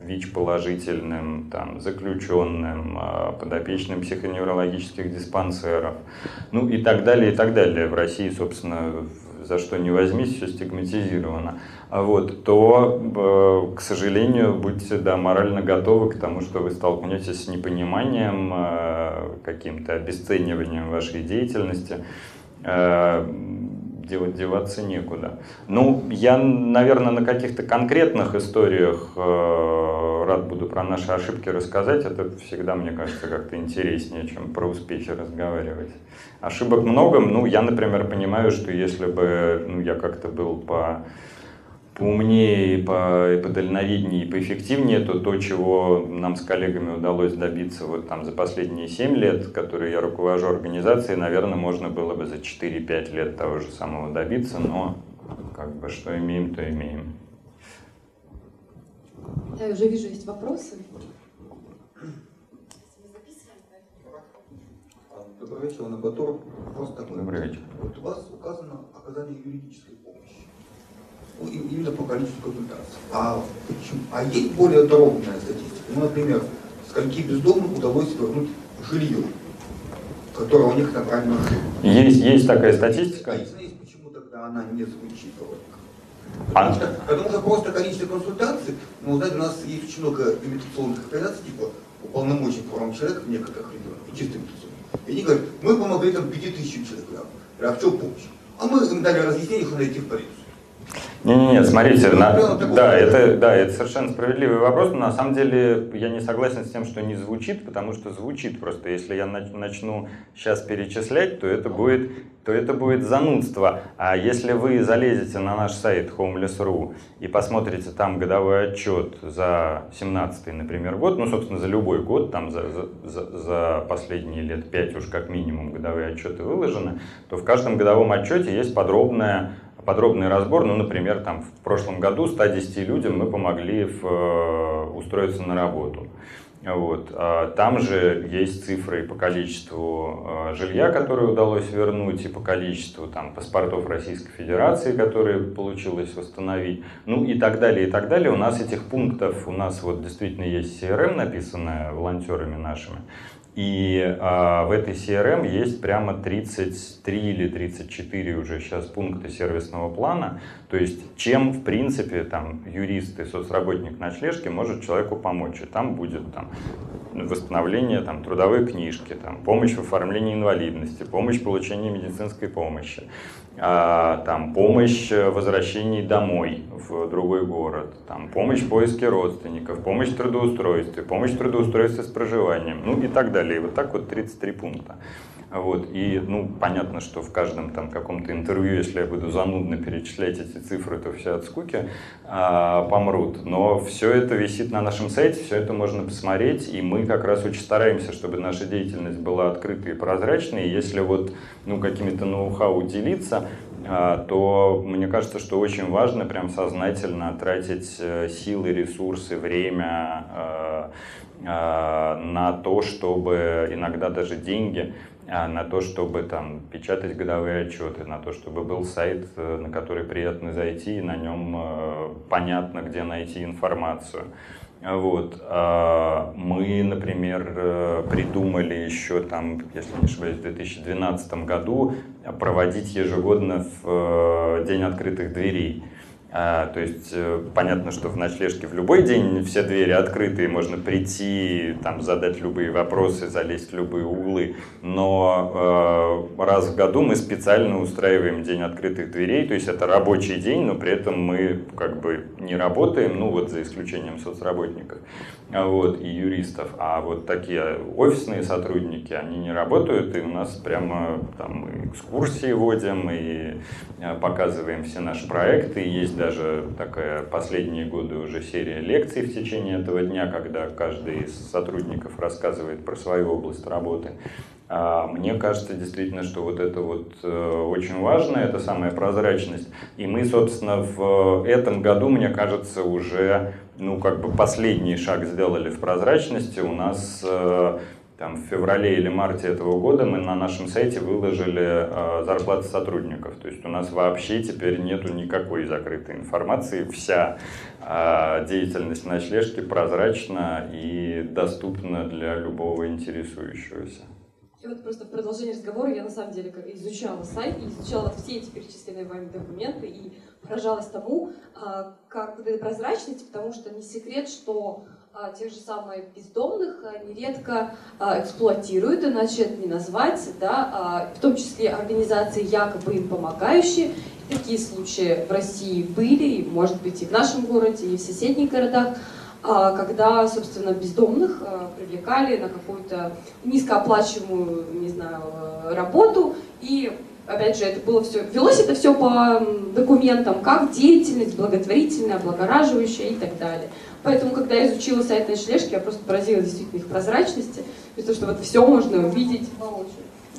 ВИЧ-положительным, там, заключенным, а, подопечным психоневрологических диспансеров, ну и так далее, и так далее. В России, собственно, за что не возьмись, все стигматизировано. Вот, то, э, к сожалению, будьте да, морально готовы к тому, что вы столкнетесь с непониманием, э, каким-то обесцениванием вашей деятельности делать деваться некуда. Ну, я, наверное, на каких-то конкретных историях э, рад буду про наши ошибки рассказать. Это всегда, мне кажется, как-то интереснее, чем про успехи разговаривать. Ошибок много. Ну, я, например, понимаю, что если бы ну, я как-то был по поумнее, по, и подальновиднее, и поэффективнее, то то, чего нам с коллегами удалось добиться вот там за последние 7 лет, которые я руковожу организацией, наверное, можно было бы за 4-5 лет того же самого добиться, но как бы что имеем, то имеем. Я уже вижу, есть вопросы. Добрый вечер, Анна Батур. Вопрос такой. Добрый вечер. Вот у вас указано оказание юридической ну, именно по количеству консультаций. А, почему? а есть более дробная статистика? Ну, например, скольки бездомным удалось вернуть жилье, которое у них набрали на Есть, есть такая статистика? А почему тогда она не звучит? А? Потому, что, потому что просто количество консультаций, ну, знаете, у нас есть очень много имитационных организаций, типа уполномоченных правом человека в некоторых регионах, и чисто имитационных. И они говорят, мы помогли там пяти тысячам человек. Я говорю, а в чем помощь? А мы им дали разъяснение, что найти в полицию. Не-не-не, смотрите, на, да, это, да, это совершенно справедливый вопрос, но на самом деле я не согласен с тем, что не звучит, потому что звучит просто. Если я начну сейчас перечислять, то это будет, то это будет занудство. А если вы залезете на наш сайт homeless.ru и посмотрите там годовой отчет за 17 например, год, ну, собственно, за любой год, там за, за, за последние лет 5 уж как минимум годовые отчеты выложены, то в каждом годовом отчете есть подробная подробный разбор. Ну, например, там в прошлом году 110 людям мы помогли в, э, устроиться на работу. Вот. А там же есть цифры по количеству э, жилья, которое удалось вернуть, и по количеству там, паспортов Российской Федерации, которые получилось восстановить, ну и так далее, и так далее. У нас этих пунктов, у нас вот действительно есть CRM, написанная волонтерами нашими, и а, в этой CRM есть прямо 33 или 34 уже сейчас пункта сервисного плана. То есть чем, в принципе, там, юрист и соцработник ночлежки может человеку помочь. И там будет там, восстановление там, трудовой книжки, там, помощь в оформлении инвалидности, помощь в получении медицинской помощи, там, помощь в возвращении домой в другой город, там, помощь в поиске родственников, помощь в трудоустройстве, помощь в трудоустройстве с проживанием, ну и так далее. И вот так вот 33 пункта. Вот. И, ну, понятно, что в каждом там каком-то интервью, если я буду занудно перечислять эти цифры, то все от скуки а, помрут. Но все это висит на нашем сайте, все это можно посмотреть, и мы как раз очень стараемся, чтобы наша деятельность была открытой и прозрачной. И если вот, ну, какими-то ноу-хау делиться, а, то мне кажется, что очень важно прям сознательно тратить э, силы, ресурсы, время а, а, на то, чтобы иногда даже деньги на то, чтобы там печатать годовые отчеты, на то, чтобы был сайт, э, на который приятно зайти, и на нем э, понятно, где найти информацию. Вот. А, мы, например, э, придумали еще там, если не ошибаюсь, в 2012 году проводить ежегодно в День открытых дверей. А, то есть э, понятно, что в ночлежке в любой день все двери открыты, можно прийти, там, задать любые вопросы, залезть в любые углы. Но э, раз в году мы специально устраиваем день открытых дверей, то есть это рабочий день, но при этом мы как бы не работаем, ну вот за исключением соцработников вот, и юристов. А вот такие офисные сотрудники, они не работают, и у нас прямо там экскурсии водим, и э, показываем все наши проекты. Есть даже такая последние годы уже серия лекций в течение этого дня, когда каждый из сотрудников рассказывает про свою область работы. А, мне кажется действительно, что вот это вот э, очень важно, это самая прозрачность. И мы, собственно, в этом году, мне кажется, уже ну, как бы последний шаг сделали в прозрачности. У нас э, там, в феврале или марте этого года мы на нашем сайте выложили э, зарплаты сотрудников. То есть у нас вообще теперь нету никакой закрытой информации. Вся э, деятельность ночлежки прозрачна и доступна для любого интересующегося. И вот просто в продолжение разговора я на самом деле изучала сайт изучала все эти перечисленные вами документы и поражалась тому, а, как вот этой прозрачности, потому что не секрет, что тех же самых бездомных нередко а, эксплуатируют, иначе это не назвать, да, в том числе организации якобы им помогающие. Такие случаи в России были, и, может быть, и в нашем городе, и в соседних городах. А, когда, собственно, бездомных а, привлекали на какую-то низкооплачиваемую, не знаю, работу, и опять же, это было все, велось это все по документам, как деятельность благотворительная, облагораживающая и так далее. Поэтому, когда я изучила сайт ночлежки, я просто поразилась действительно их прозрачности, то, что вот все можно увидеть.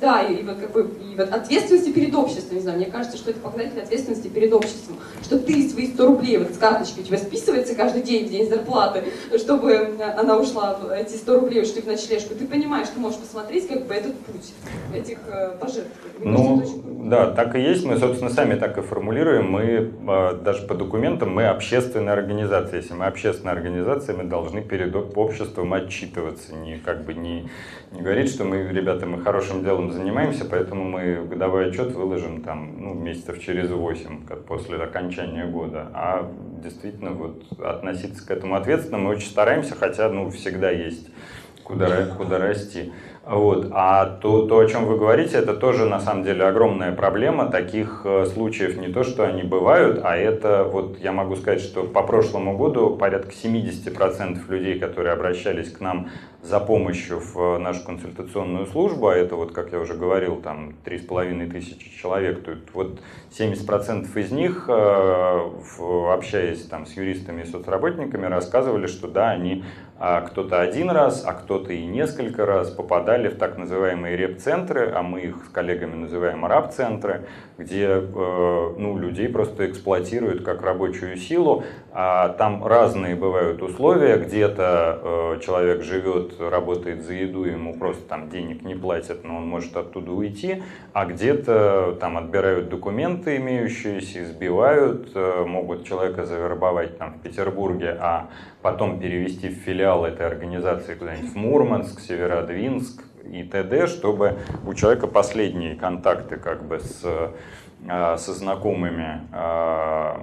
Да, и, и вот как бы и вот ответственности перед обществом, не знаю, мне кажется, что это показатель ответственности перед обществом, что ты свои 100 рублей вот с карточки у тебя списывается каждый день в день зарплаты, чтобы она ушла, эти 100 рублей ушли в ночлежку, ты понимаешь, ты можешь посмотреть как бы этот путь этих э, пожертвований. Ну, да, так и есть, мы, собственно, сами так и формулируем, мы э, даже по документам, мы общественная организация, если мы общественная организация, мы должны перед обществом отчитываться, не как бы не, не говорить, что мы, ребята, мы хорошим делом занимаемся, поэтому мы годовой отчет выложим там, ну, месяцев через 8, как после окончания года. А действительно вот относиться к этому ответственно мы очень стараемся, хотя ну, всегда есть куда, куда расти. Вот. А то, то, о чем вы говорите, это тоже на самом деле огромная проблема. Таких э, случаев не то, что они бывают, а это, вот я могу сказать, что по прошлому году порядка 70% людей, которые обращались к нам за помощью в нашу консультационную службу, а это вот, как я уже говорил, там 3,5 тысячи человек, то вот 70% из них, э, общаясь там с юристами и соцработниками, рассказывали, что да, они а кто-то один раз, а кто-то и несколько раз попадали в так называемые реп-центры, а мы их с коллегами называем раб-центры, где э, ну, людей просто эксплуатируют как рабочую силу. А там разные бывают условия, где-то э, человек живет, работает за еду, ему просто там денег не платят, но он может оттуда уйти, а где-то там отбирают документы имеющиеся, избивают, э, могут человека завербовать там в Петербурге, а потом перевести в филиал этой организации куда-нибудь в Мурманск, Северодвинск и т.д., чтобы у человека последние контакты как бы с, со знакомыми а,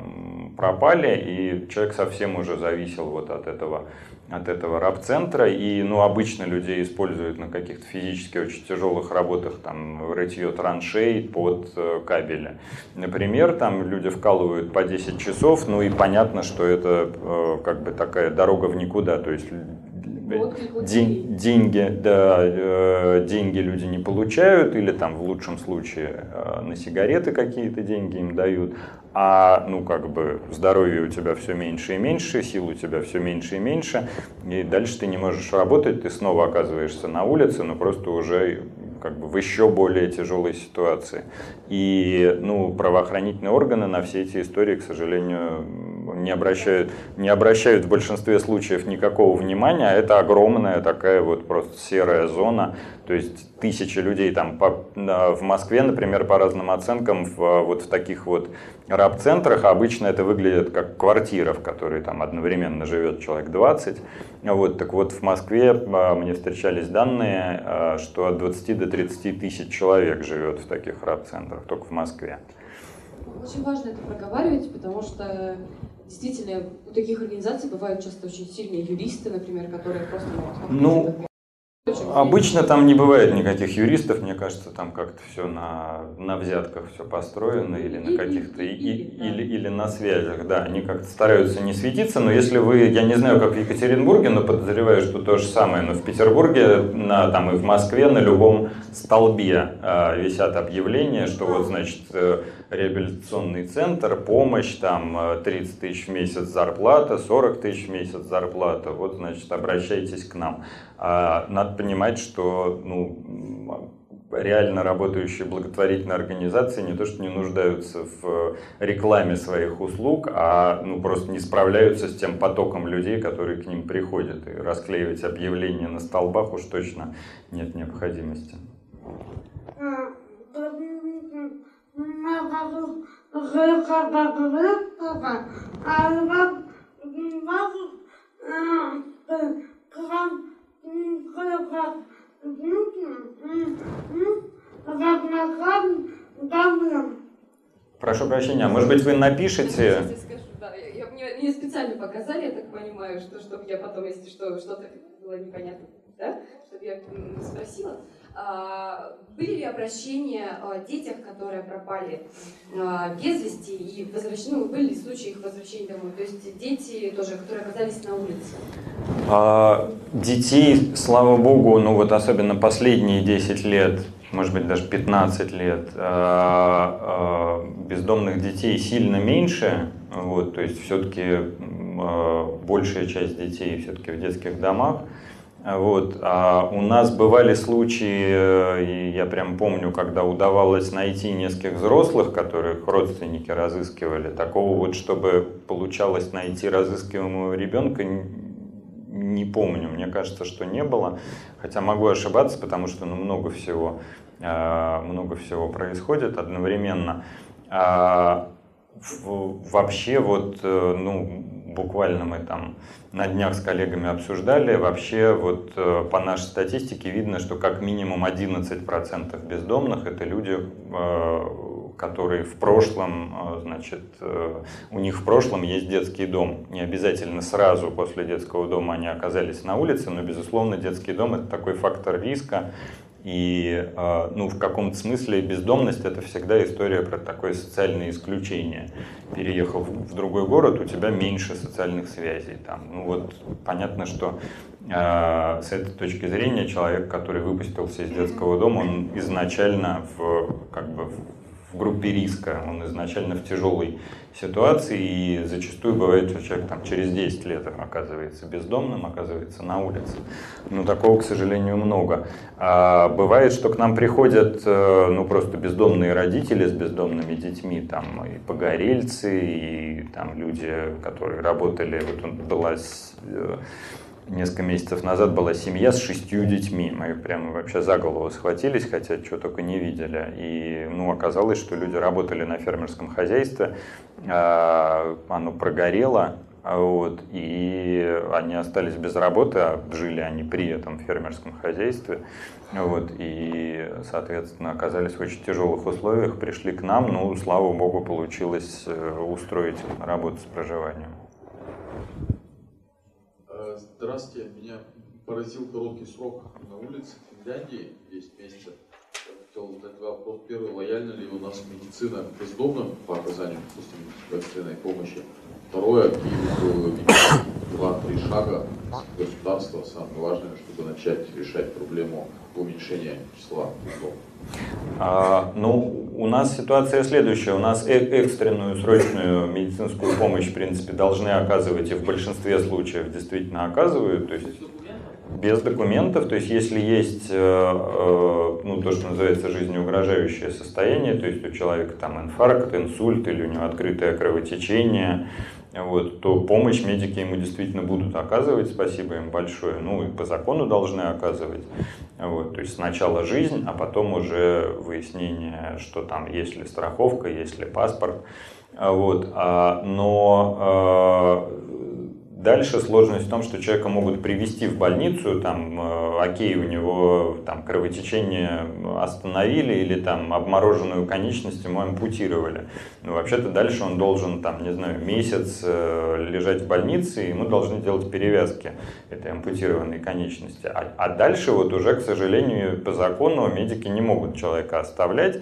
пропали, и человек совсем уже зависел вот от этого от этого раб-центра, и ну, обычно людей используют на каких-то физически очень тяжелых работах, там, рытье траншей под э, кабели. Например, там люди вкалывают по 10 часов, ну и понятно, что это э, как бы такая дорога в никуда, то есть День, деньги, да, э, деньги люди не получают, или там в лучшем случае э, на сигареты какие-то деньги им дают, а ну как бы здоровье у тебя все меньше и меньше, сил у тебя все меньше и меньше, и дальше ты не можешь работать, ты снова оказываешься на улице, но просто уже как бы в еще более тяжелой ситуации. И ну, правоохранительные органы на все эти истории, к сожалению, не обращают, не обращают в большинстве случаев никакого внимания. Это огромная такая вот просто серая зона. То есть тысячи людей там по, в Москве, например, по разным оценкам, в, вот в таких вот раб-центрах обычно это выглядит как квартира, в которой там одновременно живет человек 20. Вот, так вот в Москве а, мне встречались данные, а, что от 20 до 30 тысяч человек живет в таких раб-центрах, только в Москве. Очень важно это проговаривать, потому что действительно у таких организаций бывают часто очень сильные юристы, например, которые просто могут ну, Обычно там не бывает никаких юристов, мне кажется, там как-то все на, на взятках все построено или на каких-то или, или, или на связях, да, они как-то стараются не светиться, но если вы, я не знаю, как в Екатеринбурге, но подозреваю, что то же самое, но в Петербурге, на, там и в Москве на любом столбе э, висят объявления, что вот, значит, э, реабилитационный центр, помощь, там 30 э, тысяч в месяц зарплата, 40 тысяч в месяц зарплата, вот, значит, обращайтесь к нам. А, надо понимать, что ну, реально работающие благотворительные организации не то что не нуждаются в рекламе своих услуг, а ну, просто не справляются с тем потоком людей, которые к ним приходят. И расклеивать объявления на столбах уж точно нет необходимости. Прошу прощения, может быть вы напишите? мне, специально показали, я так понимаю, что чтобы я потом, если что, что-то было непонятно, да, чтобы я спросила. А, были ли обращения о детях, которые пропали а, без вести и возвращены, ну, были ли случаи их возвращения домой? То есть дети тоже, которые оказались на улице? А, детей, слава богу, ну вот особенно последние 10 лет, может быть даже 15 лет, бездомных детей сильно меньше, вот, то есть все-таки большая часть детей все-таки в детских домах. Вот. А у нас бывали случаи, э, и я прям помню, когда удавалось найти нескольких взрослых, которых родственники разыскивали. Такого вот, чтобы получалось найти разыскиваемого ребенка, не помню. Мне кажется, что не было. Хотя могу ошибаться, потому что ну, много всего, э, много всего происходит одновременно. Вообще вот, э, ну, буквально мы там на днях с коллегами обсуждали, вообще вот э, по нашей статистике видно, что как минимум 11% бездомных это люди, э, которые в прошлом, значит, у них в прошлом есть детский дом. Не обязательно сразу после детского дома они оказались на улице, но, безусловно, детский дом – это такой фактор риска, и а, ну, в каком-то смысле бездомность это всегда история про такое социальное исключение. Переехав в другой город, у тебя меньше социальных связей. Там. Ну вот понятно, что э, с этой точки зрения человек, который выпустился из детского дома, он изначально в, как бы, в группе риска, он изначально в тяжелой ситуации, и зачастую бывает, что человек там, через 10 лет оказывается бездомным, оказывается на улице. Но такого, к сожалению, много. А бывает, что к нам приходят э, ну, просто бездомные родители с бездомными детьми, там и погорельцы, и там люди, которые работали, вот была э, несколько месяцев назад была семья с шестью детьми. Мы прямо вообще за голову схватились, хотя чего только не видели. И ну, оказалось, что люди работали на фермерском хозяйстве, а, оно прогорело, вот, и они остались без работы, а жили они при этом фермерском хозяйстве. Вот, и, соответственно, оказались в очень тяжелых условиях, пришли к нам, ну, слава богу, получилось э, устроить работу с проживанием. Здравствуйте, меня поразил короткий срок на улице Финляндии, 10 месяцев. Хотел задать вопрос. Первый, лояльна ли у нас медицина бездомным по оказанию, допустим, экстренной помощи? Второе, какие два-три шага государства, самое важное, чтобы начать решать проблему уменьшения числа бездомных? А, ну, у нас ситуация следующая. У нас э экстренную срочную медицинскую помощь, в принципе, должны оказывать и в большинстве случаев действительно оказывают. То есть без документов, то есть если есть э, э, ну, то, что называется жизнеугрожающее состояние, то есть у человека там инфаркт, инсульт или у него открытое кровотечение, вот, то помощь медики ему действительно будут оказывать, спасибо им большое, ну и по закону должны оказывать. Вот, то есть сначала жизнь, а потом уже выяснение, что там есть ли страховка, есть ли паспорт. Вот, а, но Дальше сложность в том, что человека могут привести в больницу, там, э, окей, у него там кровотечение остановили или там обмороженную конечность ему ампутировали. Но вообще-то дальше он должен, там, не знаю, месяц э, лежать в больнице, и ему должны делать перевязки этой ампутированной конечности. А, а дальше вот уже, к сожалению, по закону медики не могут человека оставлять,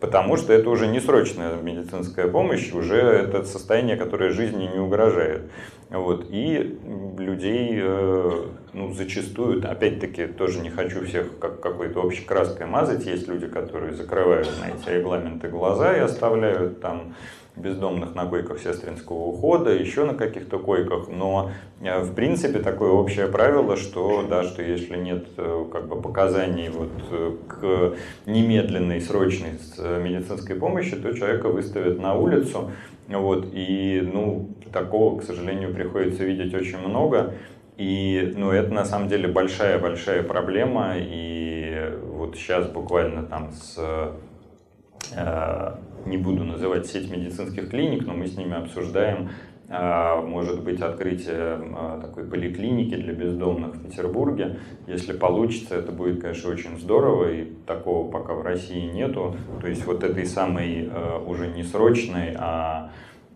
потому что это уже не срочная медицинская помощь, уже это состояние, которое жизни не угрожает. Вот. И людей э, ну, зачастую, опять-таки, тоже не хочу всех как какой-то общей краской мазать, есть люди, которые закрывают на эти регламенты глаза и оставляют там бездомных на койках сестринского ухода, еще на каких-то койках, но э, в принципе такое общее правило, что да, что если нет э, как бы показаний вот э, к немедленной срочной медицинской помощи, то человека выставят на улицу, вот, и ну такого, к сожалению, приходится видеть очень много, и ну это на самом деле большая-большая проблема, и вот сейчас буквально там с не буду называть сеть медицинских клиник, но мы с ними обсуждаем, а, может быть, открытие а, такой поликлиники для бездомных в Петербурге. Если получится, это будет, конечно, очень здорово, и такого пока в России нету. То есть вот этой самой уже не срочной, а Э,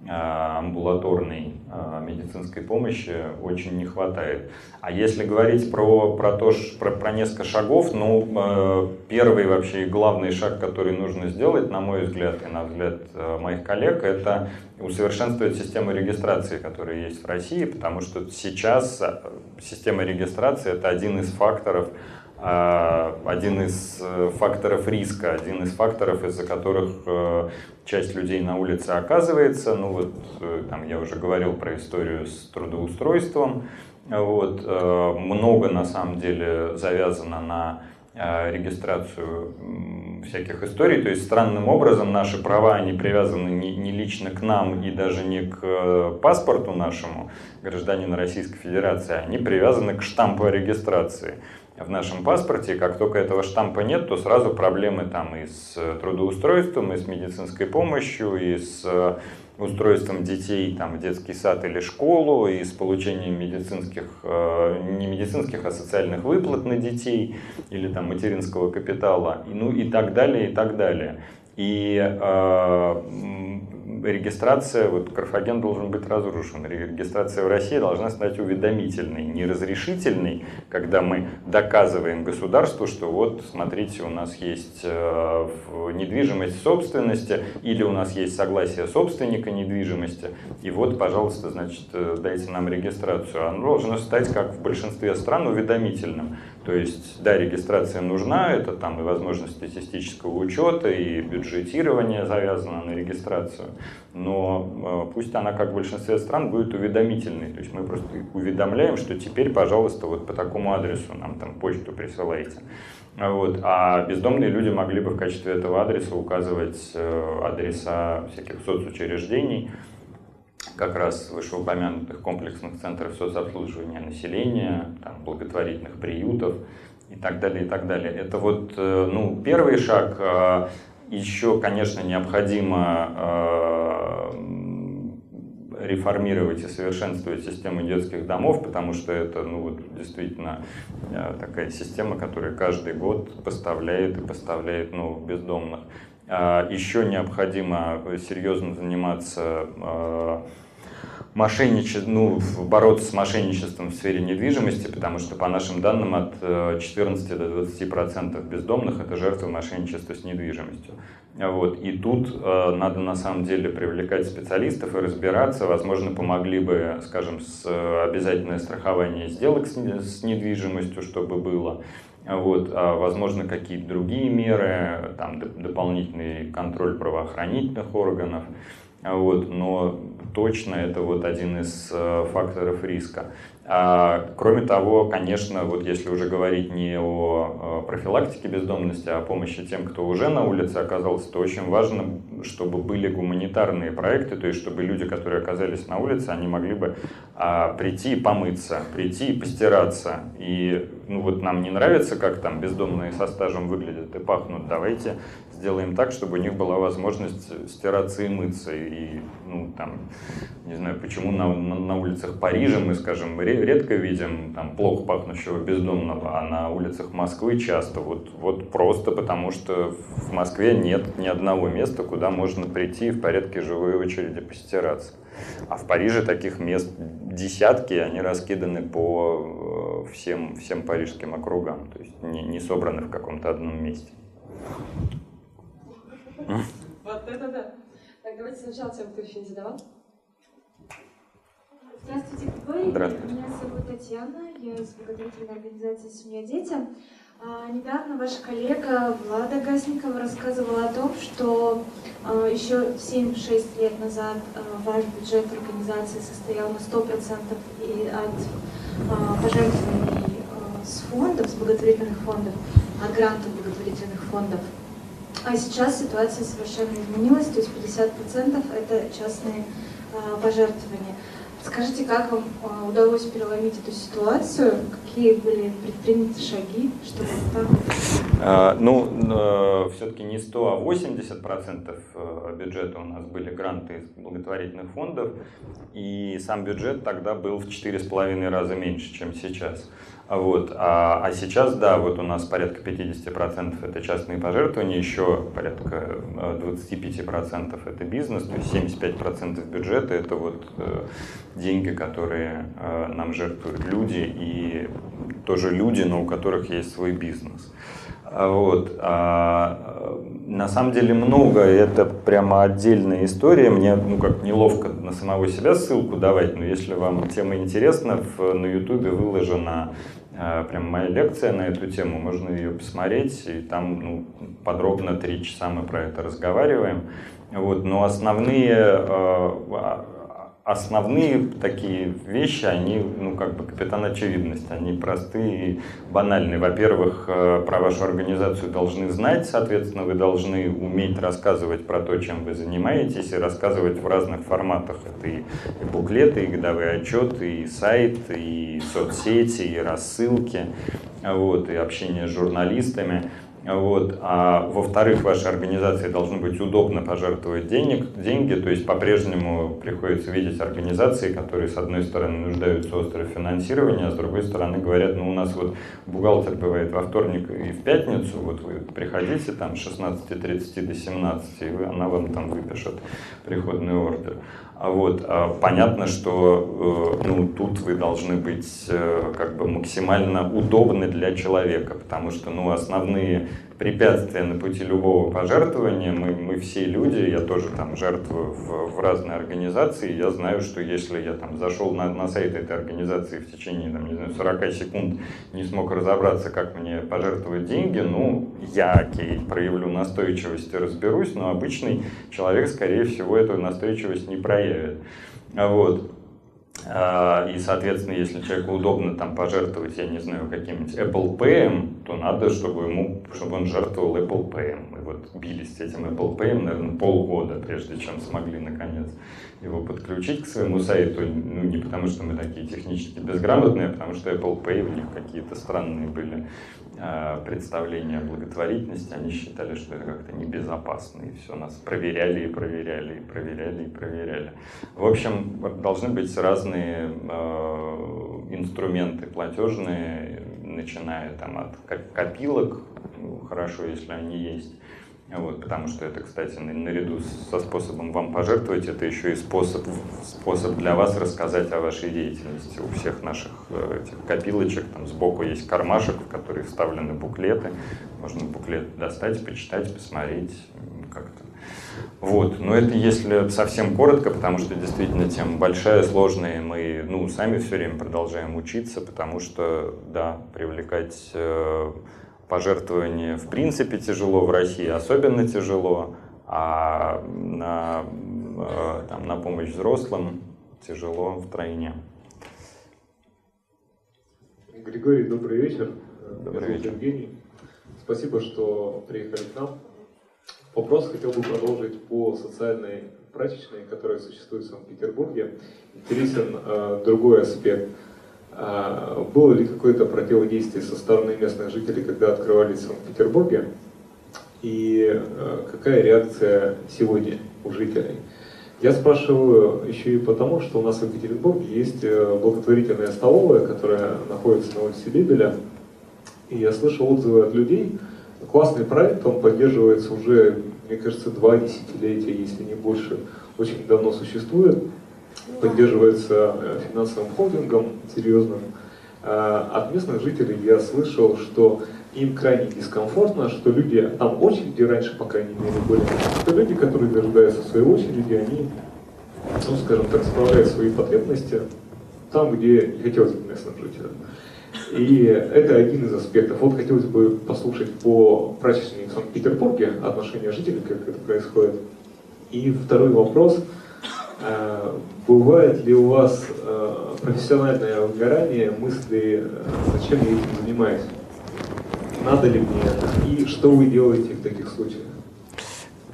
амбулаторной э, медицинской помощи очень не хватает. А если говорить про, про, то, про, про несколько шагов, ну, э, первый вообще главный шаг, который нужно сделать, на мой взгляд и на взгляд моих коллег, это усовершенствовать систему регистрации, которая есть в России, потому что сейчас система регистрации это один из факторов, а, один из э, факторов риска, один из факторов, из-за которых э, часть людей на улице оказывается. Ну вот, э, там я уже говорил про историю с трудоустройством. Вот, много на самом деле завязано на регистрацию всяких историй. То есть странным образом наши права, они привязаны не лично к нам и даже не к паспорту нашему гражданина Российской Федерации, они привязаны к штампу о регистрации в нашем паспорте, как только этого штампа нет, то сразу проблемы там и с трудоустройством, и с медицинской помощью, и с э, устройством детей там, в детский сад или школу, и с получением медицинских, э, не медицинских, а социальных выплат на детей, или там материнского капитала, ну и так далее, и так далее. И э, регистрация, вот Карфаген должен быть разрушен. Регистрация в России должна стать уведомительной, не разрешительной, когда мы доказываем государству, что вот, смотрите, у нас есть э, недвижимость собственности, или у нас есть согласие собственника недвижимости, и вот, пожалуйста, значит, э, дайте нам регистрацию. Оно должно стать, как в большинстве стран, уведомительным. То есть, да, регистрация нужна, это там и возможность статистического учета, и бюджетирование завязано на регистрацию, но э, пусть она, как в большинстве стран, будет уведомительной. То есть мы просто уведомляем, что теперь, пожалуйста, вот по такому адресу нам там почту присылайте. Вот. А бездомные люди могли бы в качестве этого адреса указывать э, адреса всяких соцучреждений, как раз вышеупомянутых комплексных центров соцобслуживания населения, там, благотворительных приютов и так далее, и так далее. Это вот э, ну, первый шаг. Еще, конечно, необходимо э, реформировать и совершенствовать систему детских домов, потому что это ну, вот, действительно э, такая система, которая каждый год поставляет и поставляет новых бездомных. А Еще необходимо серьезно заниматься мошенниче... ну, бороться с мошенничеством в сфере недвижимости, потому что, по нашим данным, от 14 э, до 20 процентов бездомных – это жертвы мошенничества с недвижимостью. Вот. И тут э, надо на самом деле привлекать специалистов и разбираться. Возможно, помогли бы, скажем, с э, обязательное страхование сделок с, с недвижимостью, чтобы было. Вот, а, возможно, какие-то другие меры, там, дополнительный контроль правоохранительных органов. Вот, но точно это вот один из э, факторов риска. А, кроме того, конечно, вот если уже говорить не о профилактике бездомности, а о помощи тем, кто уже на улице оказался, то очень важно, чтобы были гуманитарные проекты, то есть чтобы люди, которые оказались на улице, они могли бы а, прийти и помыться, прийти и постираться. И ну вот нам не нравится, как там бездомные со стажем выглядят и пахнут, давайте сделаем так, чтобы у них была возможность стираться и мыться. И, ну, там, не знаю, почему на, на, на улицах Парижа мы, скажем, редко видим там, плохо пахнущего бездомного, а на улицах Москвы часто. Вот, вот просто потому, что в Москве нет ни одного места, куда можно прийти в порядке живой очереди постираться. А в Париже таких мест десятки, они раскиданы по э, всем, всем парижским округам, то есть не, не собраны в каком-то одном месте. Вот это да. Так, давайте сначала тем, кто еще не задавал. Здравствуйте, Григорий. Здравствуйте. Меня зовут Татьяна, я из благотворительной организации «Семья детям». А, недавно ваша коллега Влада Гасникова рассказывала о том, что а, еще 7-6 лет назад а, ваш бюджет организации состоял на 100% и от а, пожертвований а, с фондов, с благотворительных фондов, от грантов благотворительных фондов. А сейчас ситуация совершенно изменилась, то есть 50% это частные а, пожертвования. Скажите, как вам а, удалось переломить эту ситуацию? Какие были предприняты шаги, чтобы так? А, ну, э, все-таки не 100, а 80 процентов э, бюджета у нас были гранты из благотворительных фондов, и сам бюджет тогда был в 4,5 раза меньше, чем сейчас. Вот. А, а сейчас, да, вот у нас порядка 50% это частные пожертвования, еще порядка 25% э, это бизнес, то есть 75% бюджета это вот э, деньги, которые э, нам жертвуют люди и тоже люди, но у которых есть свой бизнес. Вот. А, на самом деле много, это прямо отдельная история. Мне ну, как неловко на самого себя ссылку давать, но если вам тема интересна, в, на ютубе выложена а, прям моя лекция на эту тему, можно ее посмотреть, и там ну, подробно три часа мы про это разговариваем. Вот, но основные а, основные такие вещи, они, ну, как бы капитан очевидность, они простые и банальные. Во-первых, э, про вашу организацию должны знать, соответственно, вы должны уметь рассказывать про то, чем вы занимаетесь, и рассказывать в разных форматах. Это и, и буклеты, и годовые отчеты, и сайт, и соцсети, и рассылки, вот, и общение с журналистами. Вот. А во-вторых, вашей организации должно быть удобно пожертвовать денег, деньги, то есть по-прежнему приходится видеть организации, которые с одной стороны нуждаются остро в финансировании, а с другой стороны говорят, ну у нас вот бухгалтер бывает во вторник и в пятницу, вот вы приходите там с 16.30 до 17, и вы, она вам там выпишет приходный ордер. А вот, а понятно, что э, ну, тут вы должны быть э, как бы максимально удобны для человека, потому что ну, основные препятствия на пути любого пожертвования. Мы, мы все люди, я тоже там жертвую в, в разные организации. Я знаю, что если я там зашел на, на сайт этой организации в течение там, не знаю, 40 секунд, не смог разобраться, как мне пожертвовать деньги, ну, я, окей, проявлю настойчивость и разберусь, но обычный человек, скорее всего, эту настойчивость не проявит. Вот. А, и, соответственно, если человеку удобно там пожертвовать, я не знаю, каким-нибудь Apple Pay, то надо, чтобы ему, чтобы он жертвовал Apple Pay. Мы вот бились с этим Apple Pay, наверное, полгода, прежде чем смогли наконец его подключить к своему сайту. Ну, не потому, что мы такие технически безграмотные, а потому что Apple Pay у них какие-то странные были представления о благотворительности, они считали, что это как-то небезопасно, и все, нас проверяли и проверяли, и проверяли и проверяли. В общем, должны быть разные э, инструменты платежные, начиная там от копилок, ну, хорошо, если они есть, вот, потому что это, кстати, наряду со способом вам пожертвовать, это еще и способ, способ для вас рассказать о вашей деятельности. У всех наших э, этих копилочек там сбоку есть кармашек, в который вставлены буклеты. Можно буклет достать, почитать, посмотреть как-то. Вот, но это если совсем коротко, потому что действительно тема большая, сложная, мы ну, сами все время продолжаем учиться, потому что, да, привлекать э, пожертвования в принципе тяжело в России, особенно тяжело, а на, э, там, на помощь взрослым тяжело втройне. Григорий, добрый вечер. Добрый вечер. Евгений. Спасибо, что приехали к нам. Вопрос хотел бы продолжить по социальной прачечной, которая существует в Санкт-Петербурге. Интересен э, другой аспект – было ли какое-то противодействие со стороны местных жителей, когда открывались в Санкт-Петербурге? И э, какая реакция сегодня у жителей? Я спрашиваю еще и потому, что у нас в Екатеринбурге есть э, благотворительная столовая, которая находится на улице Лебеля. И я слышал отзывы от людей. Классный проект, он поддерживается уже, мне кажется, два десятилетия, если не больше. Очень давно существует поддерживается э, финансовым холдингом серьезным. Э, от местных жителей я слышал, что им крайне дискомфортно, что люди, там очереди раньше, по крайней мере, были, что люди, которые дожидаются своей очереди, они, ну, скажем так, справляют свои потребности там, где не хотелось бы местным жителям. И это один из аспектов. Вот хотелось бы послушать по прачечной в Санкт-Петербурге отношения жителей, как это происходит. И второй вопрос – бывает ли у вас э, профессиональное выгорание, мысли, э, зачем я этим занимаюсь? Надо ли мне это? И что вы делаете в таких случаях?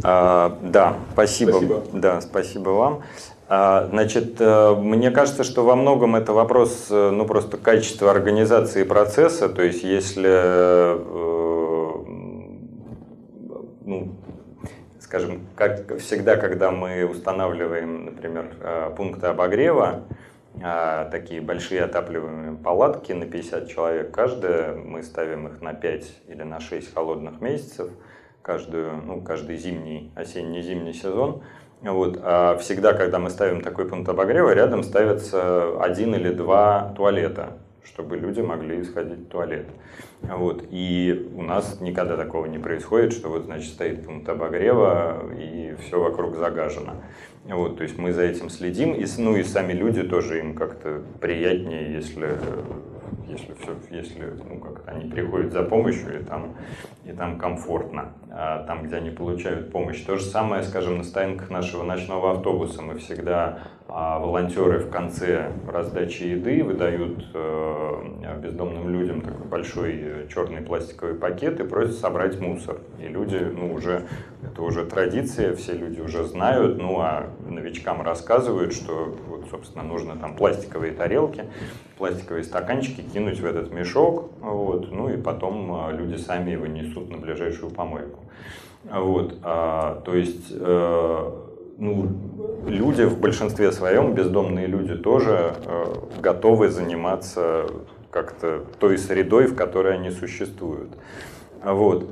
А, да, спасибо. спасибо. Да, спасибо вам. А, значит, мне кажется, что во многом это вопрос, ну, просто качества организации процесса. То есть, если ну, скажем, как всегда, когда мы устанавливаем, например, э, пункты обогрева, э, такие большие отапливаемые палатки на 50 человек каждая, мы ставим их на 5 или на 6 холодных месяцев, каждую, ну, каждый зимний, осенне-зимний сезон. Вот. А всегда, когда мы ставим такой пункт обогрева, рядом ставится один или два туалета, чтобы люди могли сходить в туалет. Вот. И у нас никогда такого не происходит, что вот, значит, стоит пункт обогрева и все вокруг загажено. Вот, то есть мы за этим следим, и, ну и сами люди тоже им как-то приятнее, если, если, все, если ну, как они приходят за помощью, и там, и там комфортно. А там, где они получают помощь. То же самое, скажем, на стоянках нашего ночного автобуса. Мы всегда а волонтеры в конце раздачи еды выдают э, бездомным людям такой большой э, черный пластиковый пакет и просят собрать мусор. И люди, ну, уже, это уже традиция, все люди уже знают, ну, а новичкам рассказывают, что, вот, собственно, нужно там пластиковые тарелки, пластиковые стаканчики кинуть в этот мешок, вот, ну и потом а, люди сами его несут на ближайшую помойку. Вот, а, то есть, э, ну, люди в большинстве своем, бездомные люди тоже э, готовы заниматься как-то той средой, в которой они существуют. Вот.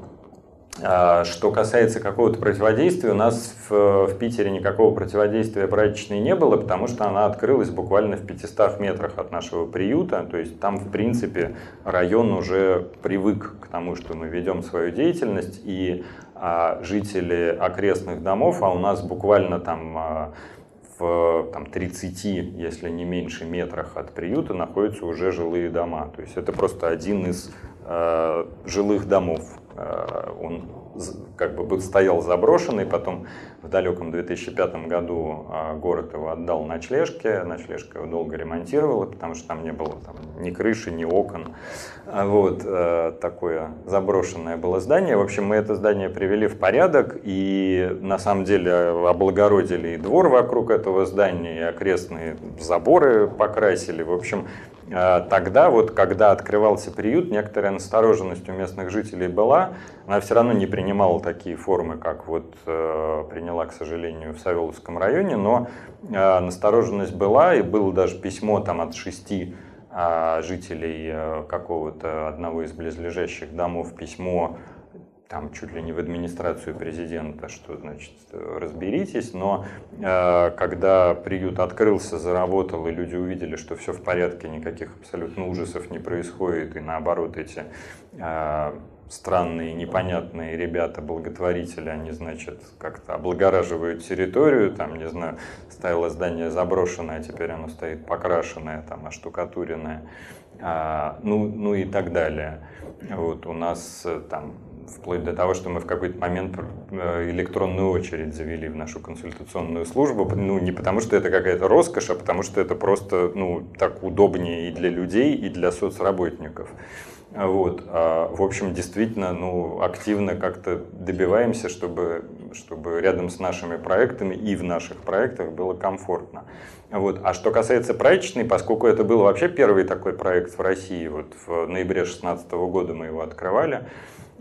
А, что касается какого-то противодействия, у нас в, в Питере никакого противодействия прачечной не было, потому что она открылась буквально в 500 метрах от нашего приюта. То есть там, в принципе, район уже привык к тому, что мы ведем свою деятельность, и жители окрестных домов, а у нас буквально там а, в там, 30, если не меньше метрах от приюта находятся уже жилые дома. То есть это просто один из э, жилых домов Э, он как бы стоял заброшенный, потом в далеком 2005 году э, город его отдал ночлежке, ночлежка его долго ремонтировала, потому что там не было там, ни крыши, ни окон. А вот э, такое заброшенное было здание. В общем, мы это здание привели в порядок и на самом деле облагородили и двор вокруг этого здания, и окрестные заборы покрасили. В общем, а, тогда, вот, когда открывался приют, некоторая настороженность у местных жителей была. Она все равно не принимала такие формы, как вот э, приняла, к сожалению, в Савеловском районе, но э, настороженность была, и было даже письмо там от шести э, жителей э, какого-то одного из близлежащих домов, письмо там чуть ли не в администрацию президента, что значит разберитесь, но э, когда приют открылся, заработал, и люди увидели, что все в порядке, никаких абсолютно ужасов не происходит, и наоборот эти э, странные, непонятные ребята, благотворители, они, значит, как-то облагораживают территорию, там, не знаю, стояло здание заброшенное, теперь оно стоит покрашенное, там, оштукатуренное, а, ну, ну и так далее. Вот у нас э, там вплоть до того, что мы в какой-то момент э, электронную очередь завели в нашу консультационную службу. Ну, не потому что это какая-то роскошь, а потому что это просто ну, так удобнее и для людей, и для соцработников. Вот. А, в общем, действительно, ну, активно как-то добиваемся, чтобы, чтобы рядом с нашими проектами и в наших проектах было комфортно. Вот. А что касается прачечной, поскольку это был вообще первый такой проект в России, вот в ноябре 2016 года мы его открывали,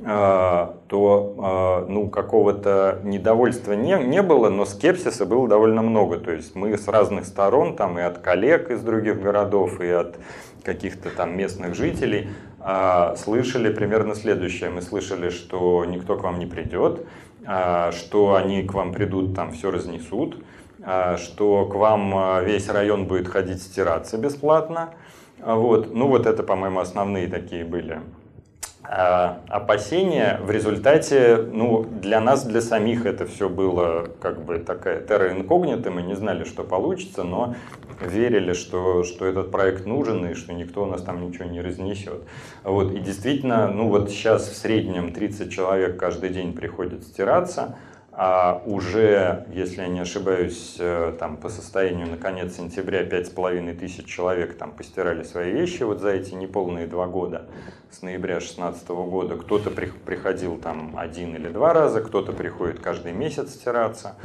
а, то а, ну, какого-то недовольства не, не было, но скепсиса было довольно много. То есть мы с разных сторон, там и от коллег из других городов, и от каких-то там местных жителей слышали примерно следующее. Мы слышали, что никто к вам не придет, что они к вам придут, там все разнесут, что к вам весь район будет ходить стираться бесплатно. Вот. Ну вот это, по-моему, основные такие были а, опасения в результате, ну, для нас, для самих это все было как бы такая терра инкогнита, мы не знали, что получится, но верили, что, что этот проект нужен и что никто у нас там ничего не разнесет. Вот, и действительно, ну вот сейчас в среднем 30 человек каждый день приходят стираться, а уже, если я не ошибаюсь, э, там по состоянию на конец сентября 5,5 тысяч человек там постирали свои вещи вот за эти неполные два года, с ноября 2016 года. Кто-то при, приходил там один или два раза, кто-то приходит каждый месяц стираться.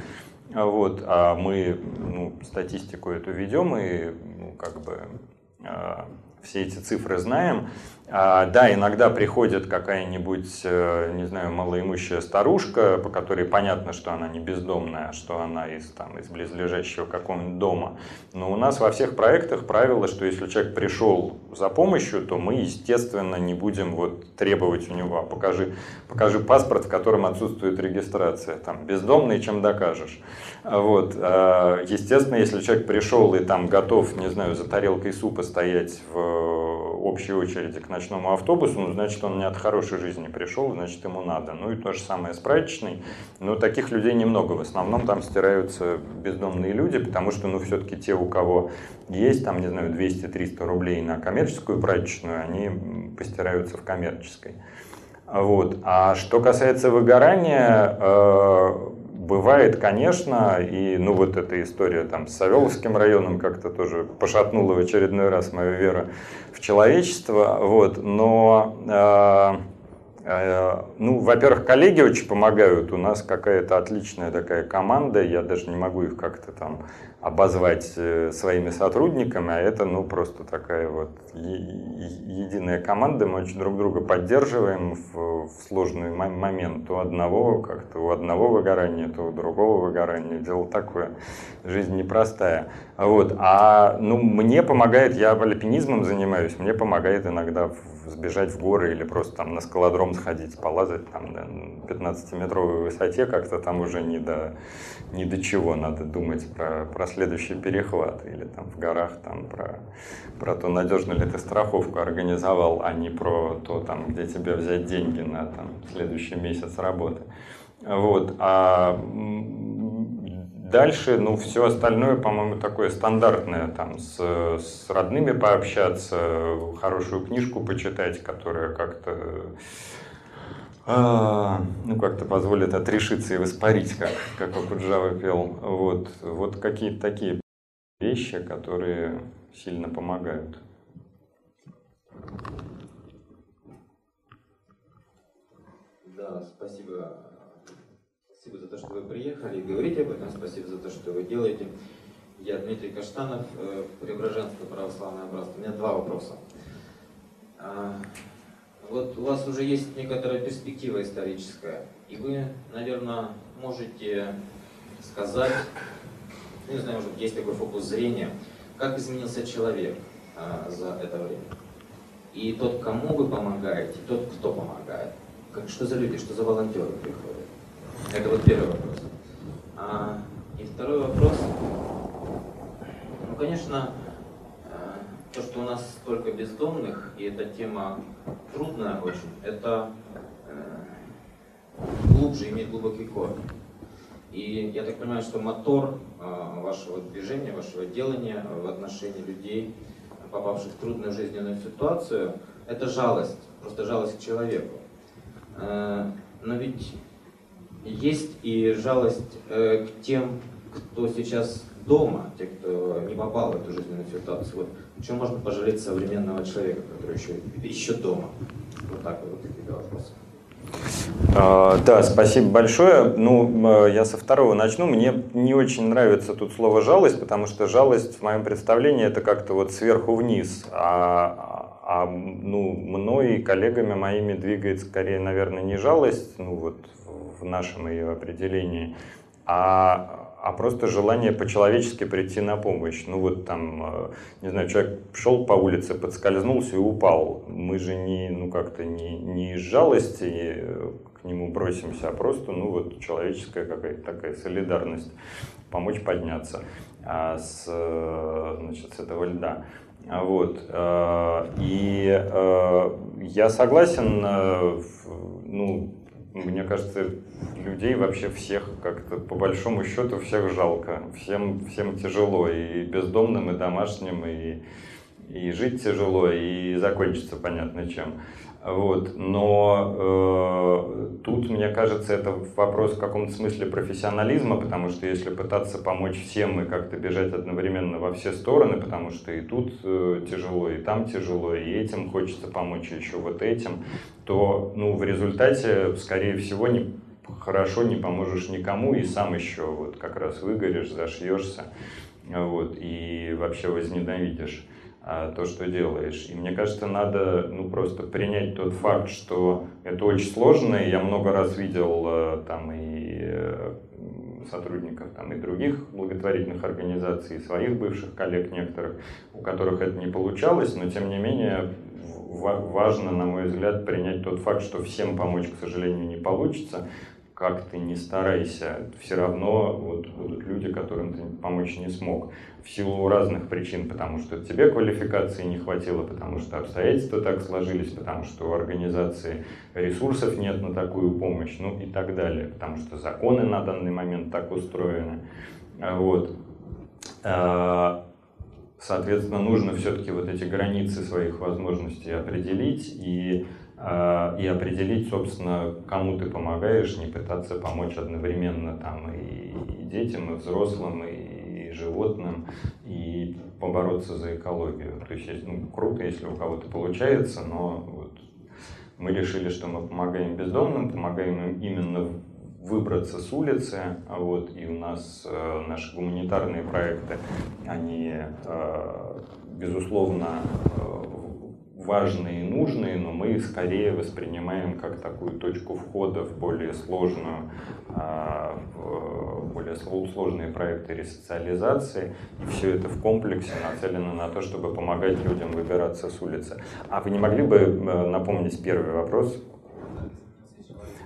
Вот, а мы ну, статистику эту ведем и ну, как бы э, все эти цифры знаем. А, да, иногда приходит какая-нибудь, э, не знаю, малоимущая старушка, по которой понятно, что она не бездомная, что она из, там, из близлежащего какого-нибудь дома. Но у нас во всех проектах правило, что если человек пришел за помощью, то мы, естественно, не будем вот требовать у него, «А покажи, покажи паспорт, в котором отсутствует регистрация. Там, бездомный, чем докажешь. Вот. Естественно, если человек пришел и там готов, не знаю, за тарелкой супа стоять в общей очереди к ночному автобусу, ну, значит, он не от хорошей жизни пришел, значит, ему надо. Ну и то же самое с прачечной. Но таких людей немного. В основном там стираются бездомные люди, потому что, ну, все-таки те, у кого есть, там, не знаю, 200-300 рублей на коммерческую прачечную, они постираются в коммерческой. Вот. А что касается выгорания, э, Бывает, конечно, и ну вот эта история там с Савеловским районом как-то тоже пошатнула в очередной раз мою веру в человечество, вот, но э, ну, во-первых, коллеги очень помогают. У нас какая-то отличная такая команда. Я даже не могу их как-то там обозвать э, своими сотрудниками, а это, ну, просто такая вот единая команда. Мы очень друг друга поддерживаем в, в сложный момент. У одного как-то, у одного выгорания, то у другого выгорания. Дело такое. Жизнь непростая. Вот. А, ну, мне помогает, я альпинизмом занимаюсь, мне помогает иногда сбежать в горы или просто там на скалодром сходить, полазать там на 15-метровой высоте, как-то там уже не до, не до чего надо думать про, про следующий перехват или там в горах там про, про то, надежно ли ты страховку организовал, а не про то, там, где тебе взять деньги на там, следующий месяц работы. Вот. А Дальше, ну, все остальное, по-моему, такое стандартное, там, с, с родными пообщаться, хорошую книжку почитать, которая как-то, а, ну, как-то позволит отрешиться и воспарить, как, как Акуджава пел. Вот, вот какие-то такие вещи, которые сильно помогают. Да, спасибо Спасибо за то, что вы приехали и говорите об этом. Спасибо за то, что вы делаете. Я Дмитрий Каштанов, э, Преображенское православное братство. У меня два вопроса. А, вот у вас уже есть некоторая перспектива историческая, и вы, наверное, можете сказать, ну, не знаю, может, есть такой фокус зрения, как изменился человек а, за это время. И тот, кому вы помогаете, тот, кто помогает. Как, что за люди, что за волонтеры приходят. Это вот первый вопрос. А, и второй вопрос. Ну, конечно, э, то, что у нас столько бездомных, и эта тема трудная очень, это э, глубже, имеет глубокий корень. И я так понимаю, что мотор э, вашего движения, вашего делания в отношении людей, попавших в трудную жизненную ситуацию, это жалость, просто жалость к человеку. Но ведь есть и жалость э, к тем, кто сейчас дома, те, кто не попал в эту жизненную ситуацию. Вот, чем можно пожалеть современного человека, который еще, еще дома? Вот так вот такие два вопроса. А, да, спасибо большое. Ну, я со второго начну. Мне не очень нравится тут слово жалость, потому что жалость в моем представлении это как-то вот сверху вниз, а, а ну, мной и коллегами моими двигает скорее, наверное, не жалость, ну вот в нашем ее определении, а, а просто желание по-человечески прийти на помощь. Ну вот там, э, не знаю, человек шел по улице, подскользнулся и упал. Мы же не, ну как-то не, не из жалости э, к нему бросимся, а просто, ну вот человеческая какая-то такая солидарность, помочь подняться а с, э, значит, с этого льда. Вот. И я согласен, ну, мне кажется, людей вообще всех как-то по большому счету всех жалко. Всем, всем тяжело, и бездомным, и домашним, и, и жить тяжело, и закончится понятно чем. Вот. Но э, тут, мне кажется, это вопрос в каком-то смысле профессионализма, потому что если пытаться помочь всем и как-то бежать одновременно во все стороны, потому что и тут э, тяжело, и там тяжело, и этим хочется помочь, и еще вот этим, то ну, в результате, скорее всего, не, хорошо не поможешь никому, и сам еще вот как раз выгоришь, зашьешься вот, и вообще возненавидишь. А, то, что делаешь. И мне кажется, надо ну, просто принять тот факт, что это очень сложно. И я много раз видел э, там и э, сотрудников там, и других благотворительных организаций, и своих бывших коллег некоторых, у которых это не получалось, но тем не менее важно, на мой взгляд, принять тот факт, что всем помочь, к сожалению, не получится, как ты не старайся, все равно вот будут люди, которым ты помочь не смог. В силу разных причин, потому что тебе квалификации не хватило, потому что обстоятельства так сложились, потому что у организации ресурсов нет на такую помощь, ну и так далее, потому что законы на данный момент так устроены. Вот. А, соответственно, нужно все-таки вот эти границы своих возможностей определить и и определить, собственно, кому ты помогаешь, не пытаться помочь одновременно там и, детям, и взрослым, и, животным, и побороться за экологию. То есть, ну, круто, если у кого-то получается, но вот Мы решили, что мы помогаем бездомным, помогаем им именно выбраться с улицы, вот, и у нас э, наши гуманитарные проекты, они, э, безусловно, э, важные и нужные, но мы их скорее воспринимаем как такую точку входа в более сложную, э, в более сложные проекты ресоциализации. И все это в комплексе нацелено на то, чтобы помогать людям выбираться с улицы. А вы не могли бы э, напомнить первый вопрос?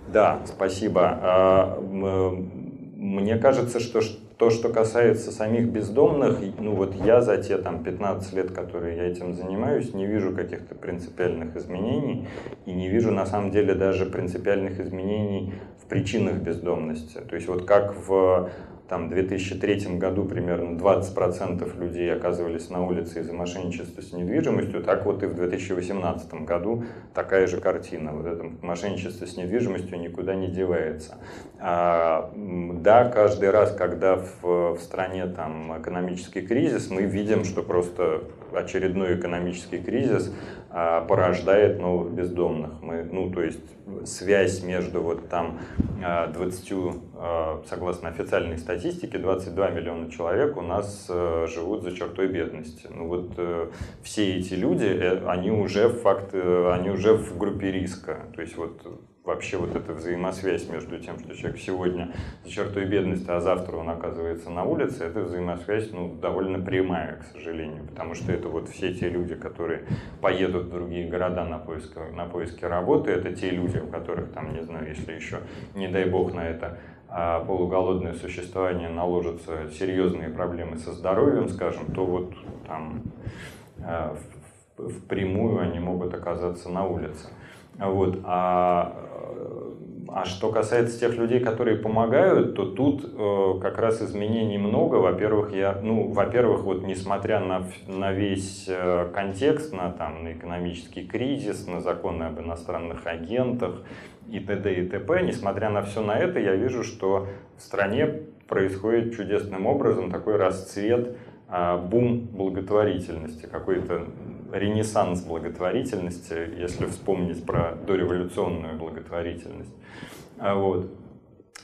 Да, спасибо. А, мне кажется, что то, что касается самих бездомных, ну вот я за те там 15 лет, которые я этим занимаюсь, не вижу каких-то принципиальных изменений и не вижу на самом деле даже принципиальных изменений в причинах бездомности. То есть вот как в там, 2003 году примерно 20% людей оказывались на улице из-за мошенничества с недвижимостью, так вот и в 2018 году такая же картина. Вот это мошенничество с недвижимостью никуда не девается. А, да, каждый раз, когда в, в стране там экономический кризис, мы видим, что просто очередной экономический кризис а, порождает новых бездомных. Мы, ну, то есть связь между вот там 20, а, а, согласно официальной статистике, 22 миллиона человек у нас э, живут за чертой бедности. Ну вот э, все эти люди, э, они уже факт, они уже в группе риска. То есть вот вообще вот эта взаимосвязь между тем, что человек сегодня за чертой бедности, а завтра он оказывается на улице, эта взаимосвязь ну, довольно прямая, к сожалению, потому что это вот все те люди, которые поедут в другие города на поиск, на поиски работы, это те люди, у которых там, не знаю, если еще, не дай бог, на это а, полуголодное существование наложатся серьезные проблемы со здоровьем, скажем, то вот там а, впрямую они могут оказаться на улице. Вот. А а что касается тех людей, которые помогают, то тут э, как раз изменений много. Во-первых, я, ну, во-первых, вот несмотря на, на весь э, контекст, на, там, на экономический кризис, на законы об иностранных агентах и т.д. и т.п., несмотря на все на это, я вижу, что в стране происходит чудесным образом такой расцвет, э, бум благотворительности, какой-то ренессанс благотворительности, если вспомнить про дореволюционную благотворительность. А вот.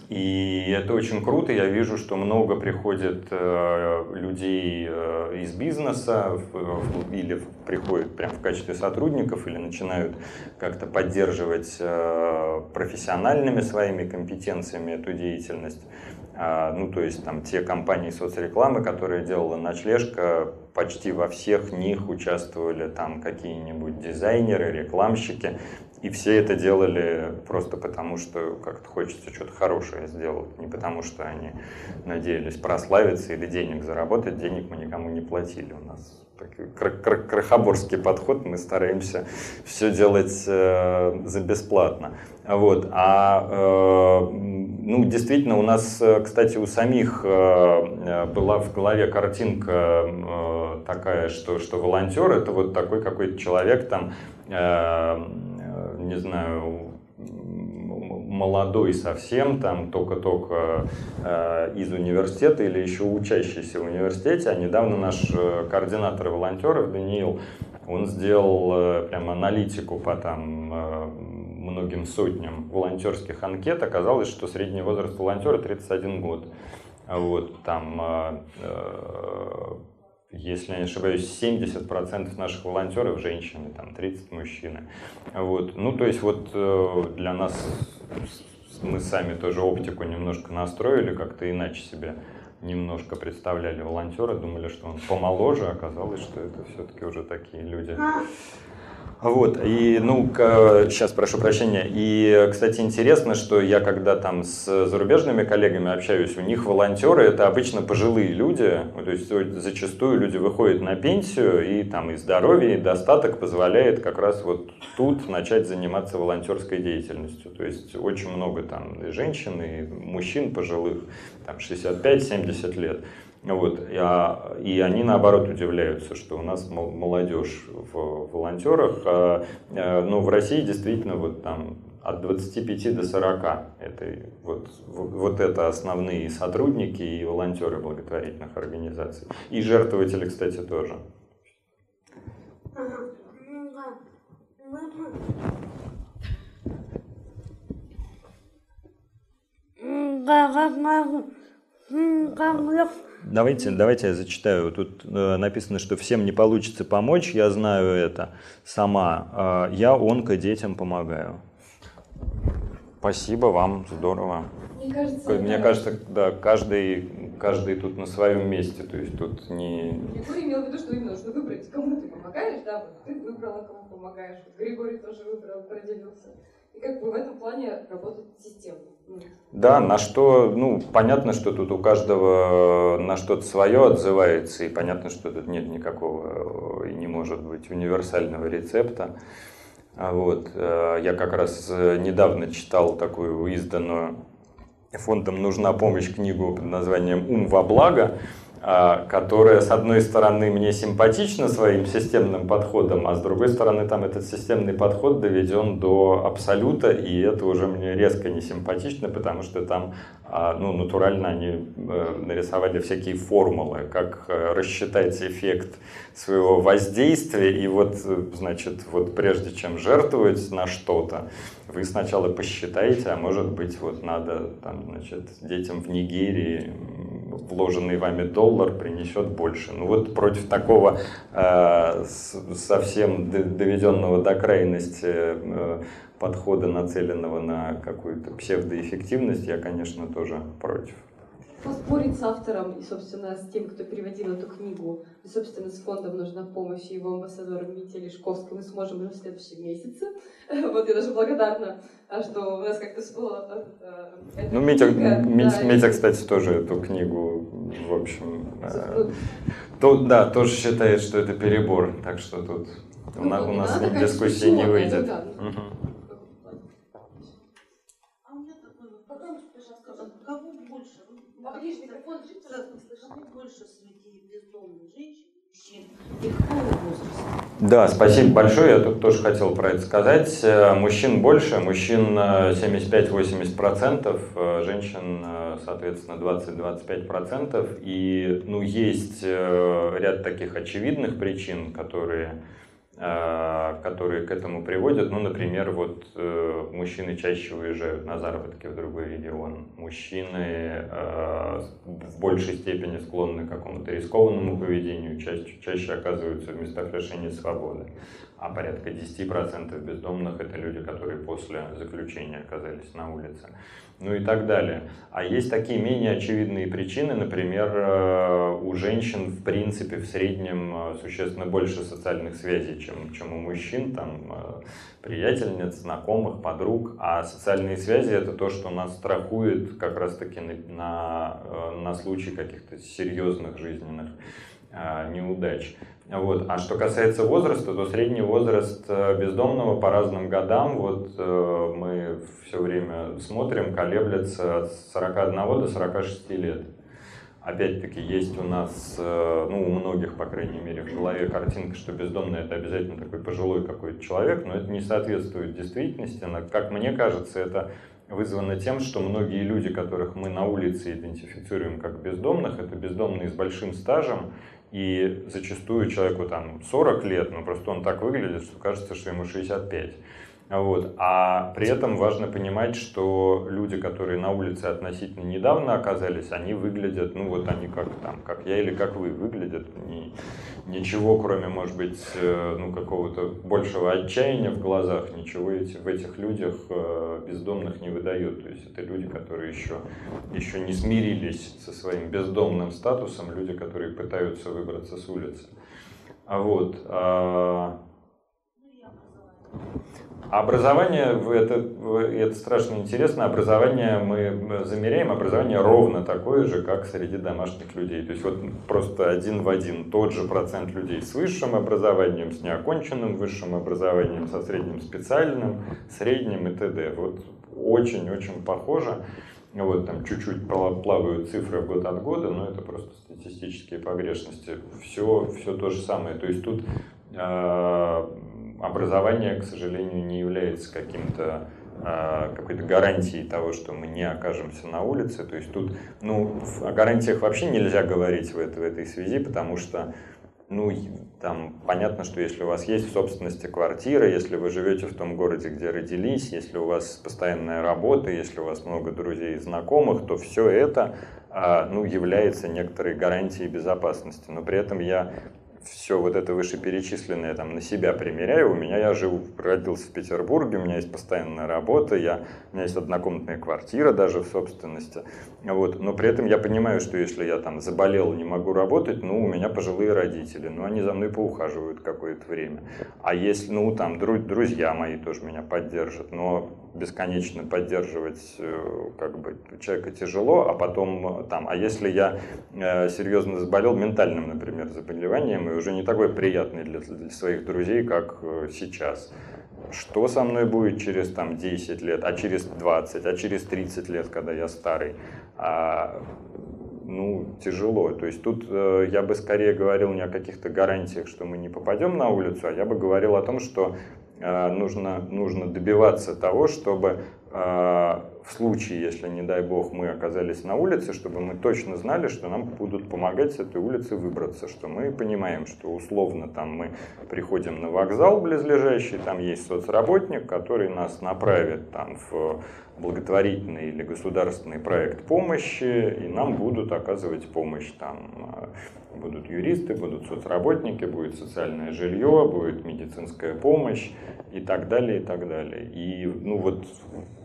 И это очень круто. Я вижу, что много приходит э, людей э, из бизнеса в, в, или приходят прямо в качестве сотрудников, или начинают как-то поддерживать э, профессиональными своими компетенциями эту деятельность. А, ну, то есть там те компании соцрекламы, которые делала ночлежка, почти во всех них участвовали там какие-нибудь дизайнеры, рекламщики. И все это делали просто потому, что как-то хочется что-то хорошее сделать. Не потому, что они надеялись прославиться или денег заработать. Денег мы никому не платили. У нас крохоборский подход. Мы стараемся все делать э, за бесплатно. Вот. А э, ну, действительно, у нас, э, кстати, у самих э, была в голове картинка э, такая, что, что волонтер это вот такой какой-то человек там э, не знаю, молодой совсем, там только-только э, из университета или еще учащийся в университете. А недавно наш э, координатор волонтеров Даниил, он сделал э, прям аналитику по там э, многим сотням волонтерских анкет. Оказалось, что средний возраст волонтера 31 год. Вот, там э, э если я не ошибаюсь, 70% наших волонтеров женщины, там 30 мужчины. Вот. Ну, то есть вот э, для нас мы сами тоже оптику немножко настроили, как-то иначе себе немножко представляли волонтера, думали, что он помоложе, оказалось, что это все-таки уже такие люди вот, и, ну, сейчас прошу прощения. И, кстати, интересно, что я когда там с зарубежными коллегами общаюсь, у них волонтеры это обычно пожилые люди, то есть зачастую люди выходят на пенсию, и там и здоровье, и достаток позволяет как раз вот тут начать заниматься волонтерской деятельностью. То есть очень много там и женщин, и мужчин пожилых, там 65-70 лет. Вот. А, и они наоборот удивляются, что у нас молодежь в волонтерах. Но в России действительно вот там от 25 до 40 это вот, вот это основные сотрудники и волонтеры благотворительных организаций. И жертвователи, кстати, тоже. Да, да, да. Давайте, давайте я зачитаю. Тут э, написано, что всем не получится помочь, я знаю это сама. Э, я онко детям помогаю. Спасибо вам, здорово. Мне кажется, Мне да. кажется, да, каждый, каждый тут на своем месте, то есть тут не... Григорий имел в виду, что именно нужно выбрать, кому ты помогаешь, да, вот ты выбрала, кому помогаешь, вот Григорий тоже выбрал, определился. И как бы в этом плане работает система. Ну, Да, на что, ну, понятно, что тут у каждого на что-то свое отзывается, и понятно, что тут нет никакого э, и не может быть универсального рецепта. А Вот. э, Я как раз э, недавно читал такую изданную фондом «Нужна помощь» книгу под названием «Ум во благо», которая, с одной стороны, мне симпатична своим системным подходом, а с другой стороны, там этот системный подход доведен до абсолюта, и это уже мне резко не симпатично, потому что там, а, ну, натурально они э, нарисовали всякие формулы, как э, рассчитать эффект своего воздействия, и вот, э, значит, вот прежде чем жертвовать на что-то, вы сначала посчитаете, а может быть, вот надо, там, значит, детям в Нигерии вложенный вами доллар принесет больше. Ну вот против такого э, совсем доведенного до крайности э, подхода, нацеленного на какую-то псевдоэффективность, я, конечно, тоже против. Поспорить с автором и, собственно, с тем, кто переводил эту книгу, и, собственно, с фондом нужна помощь его амбассадором Мите Лешковской мы сможем уже в следующем месяце. Вот я даже благодарна, а, что у нас как-то всплыла эта Ну, Митя, книга. Митя, Да, Митя, кстати, тоже эту книгу, в общем, Ну, то, да, тоже считает, что это перебор, так что тут у, ну, у нас надо, дискуссии не выйдет. ну да, ну, Мгм. А у меня такой вопрос, пожалуйста, кого больше? Поближе микрофон, Кого больше среди бездомных женщин, Да, спасибо большое. Я тут тоже хотел про это сказать. Э, Мужчин больше, мужчин э, 75-80%, э, женщин, э, соответственно, 20-25%. И ну, есть ряд таких очевидных причин, которые, которые к этому приводят. Ну, например, вот э, мужчины чаще уезжают на заработки в другой регион. Мужчины э, в большей степени склонны к какому-то рискованному поведению, чаще, чаще оказываются в местах лишения свободы. А порядка 10% бездомных это люди, которые после заключения оказались на улице. Ну и так далее. А есть такие менее очевидные причины, например, э, у женщин в принципе в среднем э, существенно больше социальных связей, чем, чем у мужчин, там э, приятельниц, знакомых, подруг. А социальные связи это то, что нас страхует как раз таки на, на, на случай каких-то серьезных жизненных неудач. Вот. А что касается возраста, то средний возраст э, бездомного по разным годам, вот э, мы все время смотрим, колеблется от 41 до 46 лет. Опять-таки есть у нас, э, ну у многих, по крайней мере, в голове картинка, что бездомный это обязательно такой пожилой какой-то человек, но это не соответствует действительности. Но, Как мне кажется, это вызвано тем, что многие люди, которых мы на улице идентифицируем как бездомных, это бездомные с большим стажем, и зачастую человеку там 40 лет, но просто он так выглядит, что кажется, что ему 65. Вот. А при этом важно понимать, что люди, которые на улице относительно недавно оказались, они выглядят, ну вот они как там, как я или как вы выглядят, ни- ничего кроме, может быть, э, ну какого-то большего отчаяния в глазах, ничего эти, в этих людях э, бездомных не выдает. То есть это люди, которые еще, еще не смирились со своим бездомным статусом, люди, которые пытаются выбраться с улицы. А вот, а, Образование, это, это страшно интересно, образование мы замеряем, образование ровно такое же, как среди домашних людей. То есть вот просто один в один тот же процент людей с высшим образованием, с неоконченным высшим образованием, со средним специальным, средним и т.д. Вот очень-очень похоже. Вот там чуть-чуть пла- плавают цифры год от года, но это просто статистические погрешности. Все, все то же самое. То есть тут э, образование, к сожалению, не является каким-то э, какой-то гарантией того, что мы не окажемся на улице. То есть тут, ну, о гарантиях вообще нельзя говорить в, этой- в этой связи, потому что ну, там понятно, что если у вас есть в собственности квартира, если вы живете в том городе, где родились, если у вас постоянная работа, если у вас много друзей и знакомых, то все это а, ну, является некоторой гарантией безопасности. Но при этом я все вот это вышеперечисленное там на себя примеряю. У меня я живу, родился в Петербурге, у меня есть постоянная работа, я, у меня есть однокомнатная квартира даже в собственности. Вот. Но при этом я понимаю, что если я там заболел, не могу работать, ну, у меня пожилые родители, ну, они за мной поухаживают какое-то время. А если, ну, там, друзья мои тоже меня поддержат, но бесконечно поддерживать э, как бы человека тяжело, а потом там, а если я э, серьезно заболел ментальным, например, заболеванием, и уже не такой приятный для, для своих друзей, как э, сейчас, что со мной будет через там 10 лет, а через 20, а через 30 лет, когда я старый, а, ну, тяжело. То есть тут э, я бы скорее говорил не о каких-то гарантиях, что мы не попадем на улицу, а я бы говорил о том, что Э, нужно, нужно добиваться того, чтобы э, в случае, если, не дай бог, мы оказались на улице, чтобы мы точно знали, что нам будут помогать с этой улицы выбраться, что мы понимаем, что условно там мы приходим на вокзал близлежащий, там есть соцработник, который нас направит там в благотворительный или государственный проект помощи, и нам будут оказывать помощь там будут юристы, будут соцработники, будет социальное жилье, будет медицинская помощь и так далее, и так далее. И ну вот,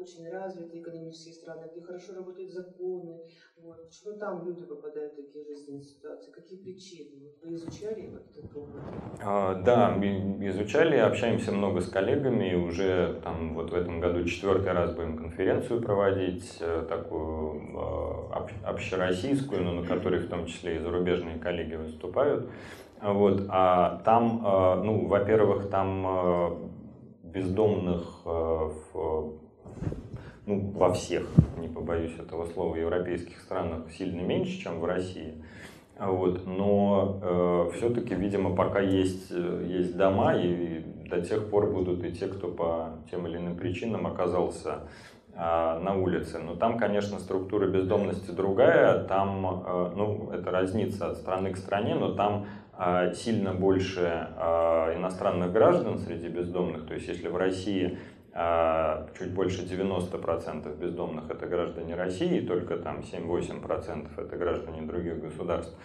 очень развитые экономические страны, где хорошо работают законы. Вот. Почему там люди попадают в такие жизненные ситуации? Какие причины? Вы изучали вот этот опыт? А, да, изучали, общаемся много с коллегами. Уже там вот в этом году четвертый раз будем конференцию проводить, э, такую э, общероссийскую, но на которой в том числе и зарубежные коллеги выступают. Вот, а там, э, ну, во-первых, там бездомных в ну, во всех, не побоюсь этого слова, европейских странах сильно меньше, чем в России. Вот, но э, все-таки, видимо, пока есть, э, есть дома, и до тех пор будут и те, кто по тем или иным причинам оказался э, на улице. Но там, конечно, структура бездомности другая, там, э, ну, это разнится от страны к стране, но там э, сильно больше э, иностранных граждан среди бездомных. То есть, если в России чуть больше 90% бездомных это граждане России, только там 7-8% это граждане других государств,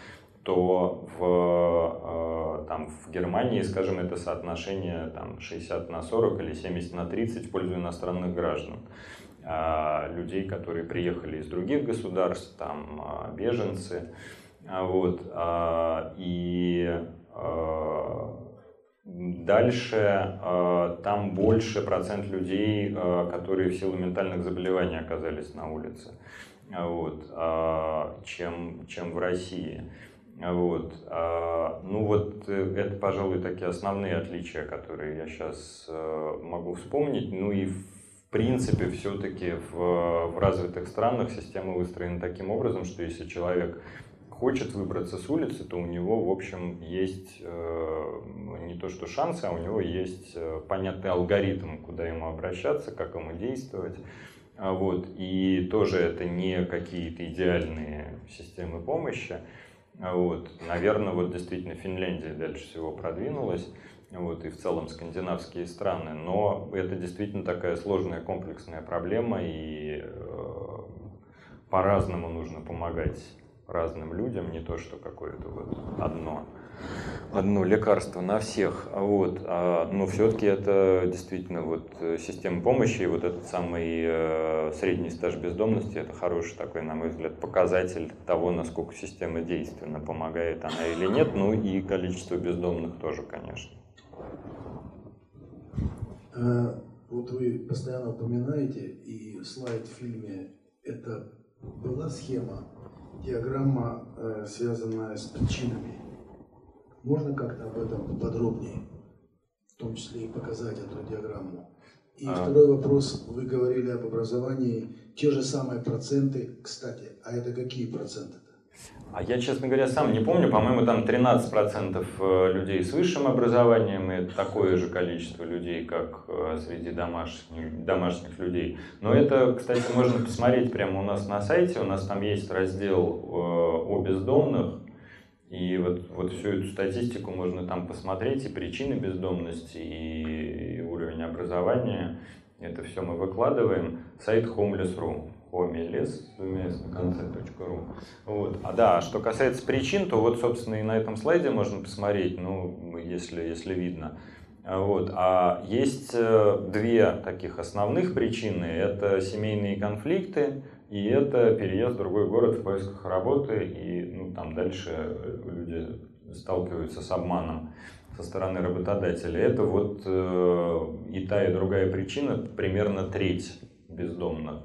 то в, а, там, в Германии, скажем, это соотношение там, 60 на 40 или 70 на 30 в пользу иностранных граждан. А, людей, которые приехали из других государств, там беженцы. Вот, и Дальше э, там больше процент людей, э, которые в силу ментальных заболеваний оказались на улице, вот, э, чем, чем в России. Вот. Ну вот это, пожалуй, такие основные отличия, которые я сейчас могу вспомнить. Ну и в принципе все-таки в, в развитых странах система выстроена таким образом, что если человек хочет выбраться с улицы, то у него, в общем, есть э, не то что шансы, а у него есть э, понятный алгоритм, куда ему обращаться, как ему действовать. А вот. И тоже это не какие-то идеальные системы помощи. А вот. Наверное, вот действительно Финляндия дальше всего продвинулась, вот, и в целом скандинавские страны. Но это действительно такая сложная комплексная проблема, и э, по-разному нужно помогать разным людям, не то, что какое-то вот одно, одно лекарство на всех. Вот. А, но все-таки это действительно вот э, система помощи, и вот этот самый э, средний стаж бездомности, это хороший такой, на мой взгляд, показатель того, насколько система действенна, помогает она или нет, ну и количество бездомных тоже, конечно. А, вот вы постоянно упоминаете, и слайд в фильме, это была схема диаграмма, э, связанная с причинами. Можно как-то об этом подробнее, в том числе и показать эту диаграмму? И А. второй вопрос. Вы говорили об образовании. Те же самые проценты, кстати, а это какие проценты? А я, честно говоря, сам не помню. По-моему, там 13% э, людей с высшим образованием и такое же количество людей, как э, среди домашних, домашних людей. Но это, кстати, можно посмотреть прямо у нас на сайте. У нас там есть раздел э, о бездомных. И вот, вот всю эту статистику можно там посмотреть, и причины бездомности, и, и уровень образования. Это все мы выкладываем. Сайт homeless.ru вместо на конце .ру. Вот. А да, что касается причин, то вот, собственно, и на этом слайде можно посмотреть, ну, если, если видно. А Вот. А есть э, две таких основных причины. Это семейные конфликты и это переезд в другой город в поисках работы. И ну, там дальше люди сталкиваются с обманом со стороны работодателя. Это вот э, и та, и другая причина, примерно треть бездомных.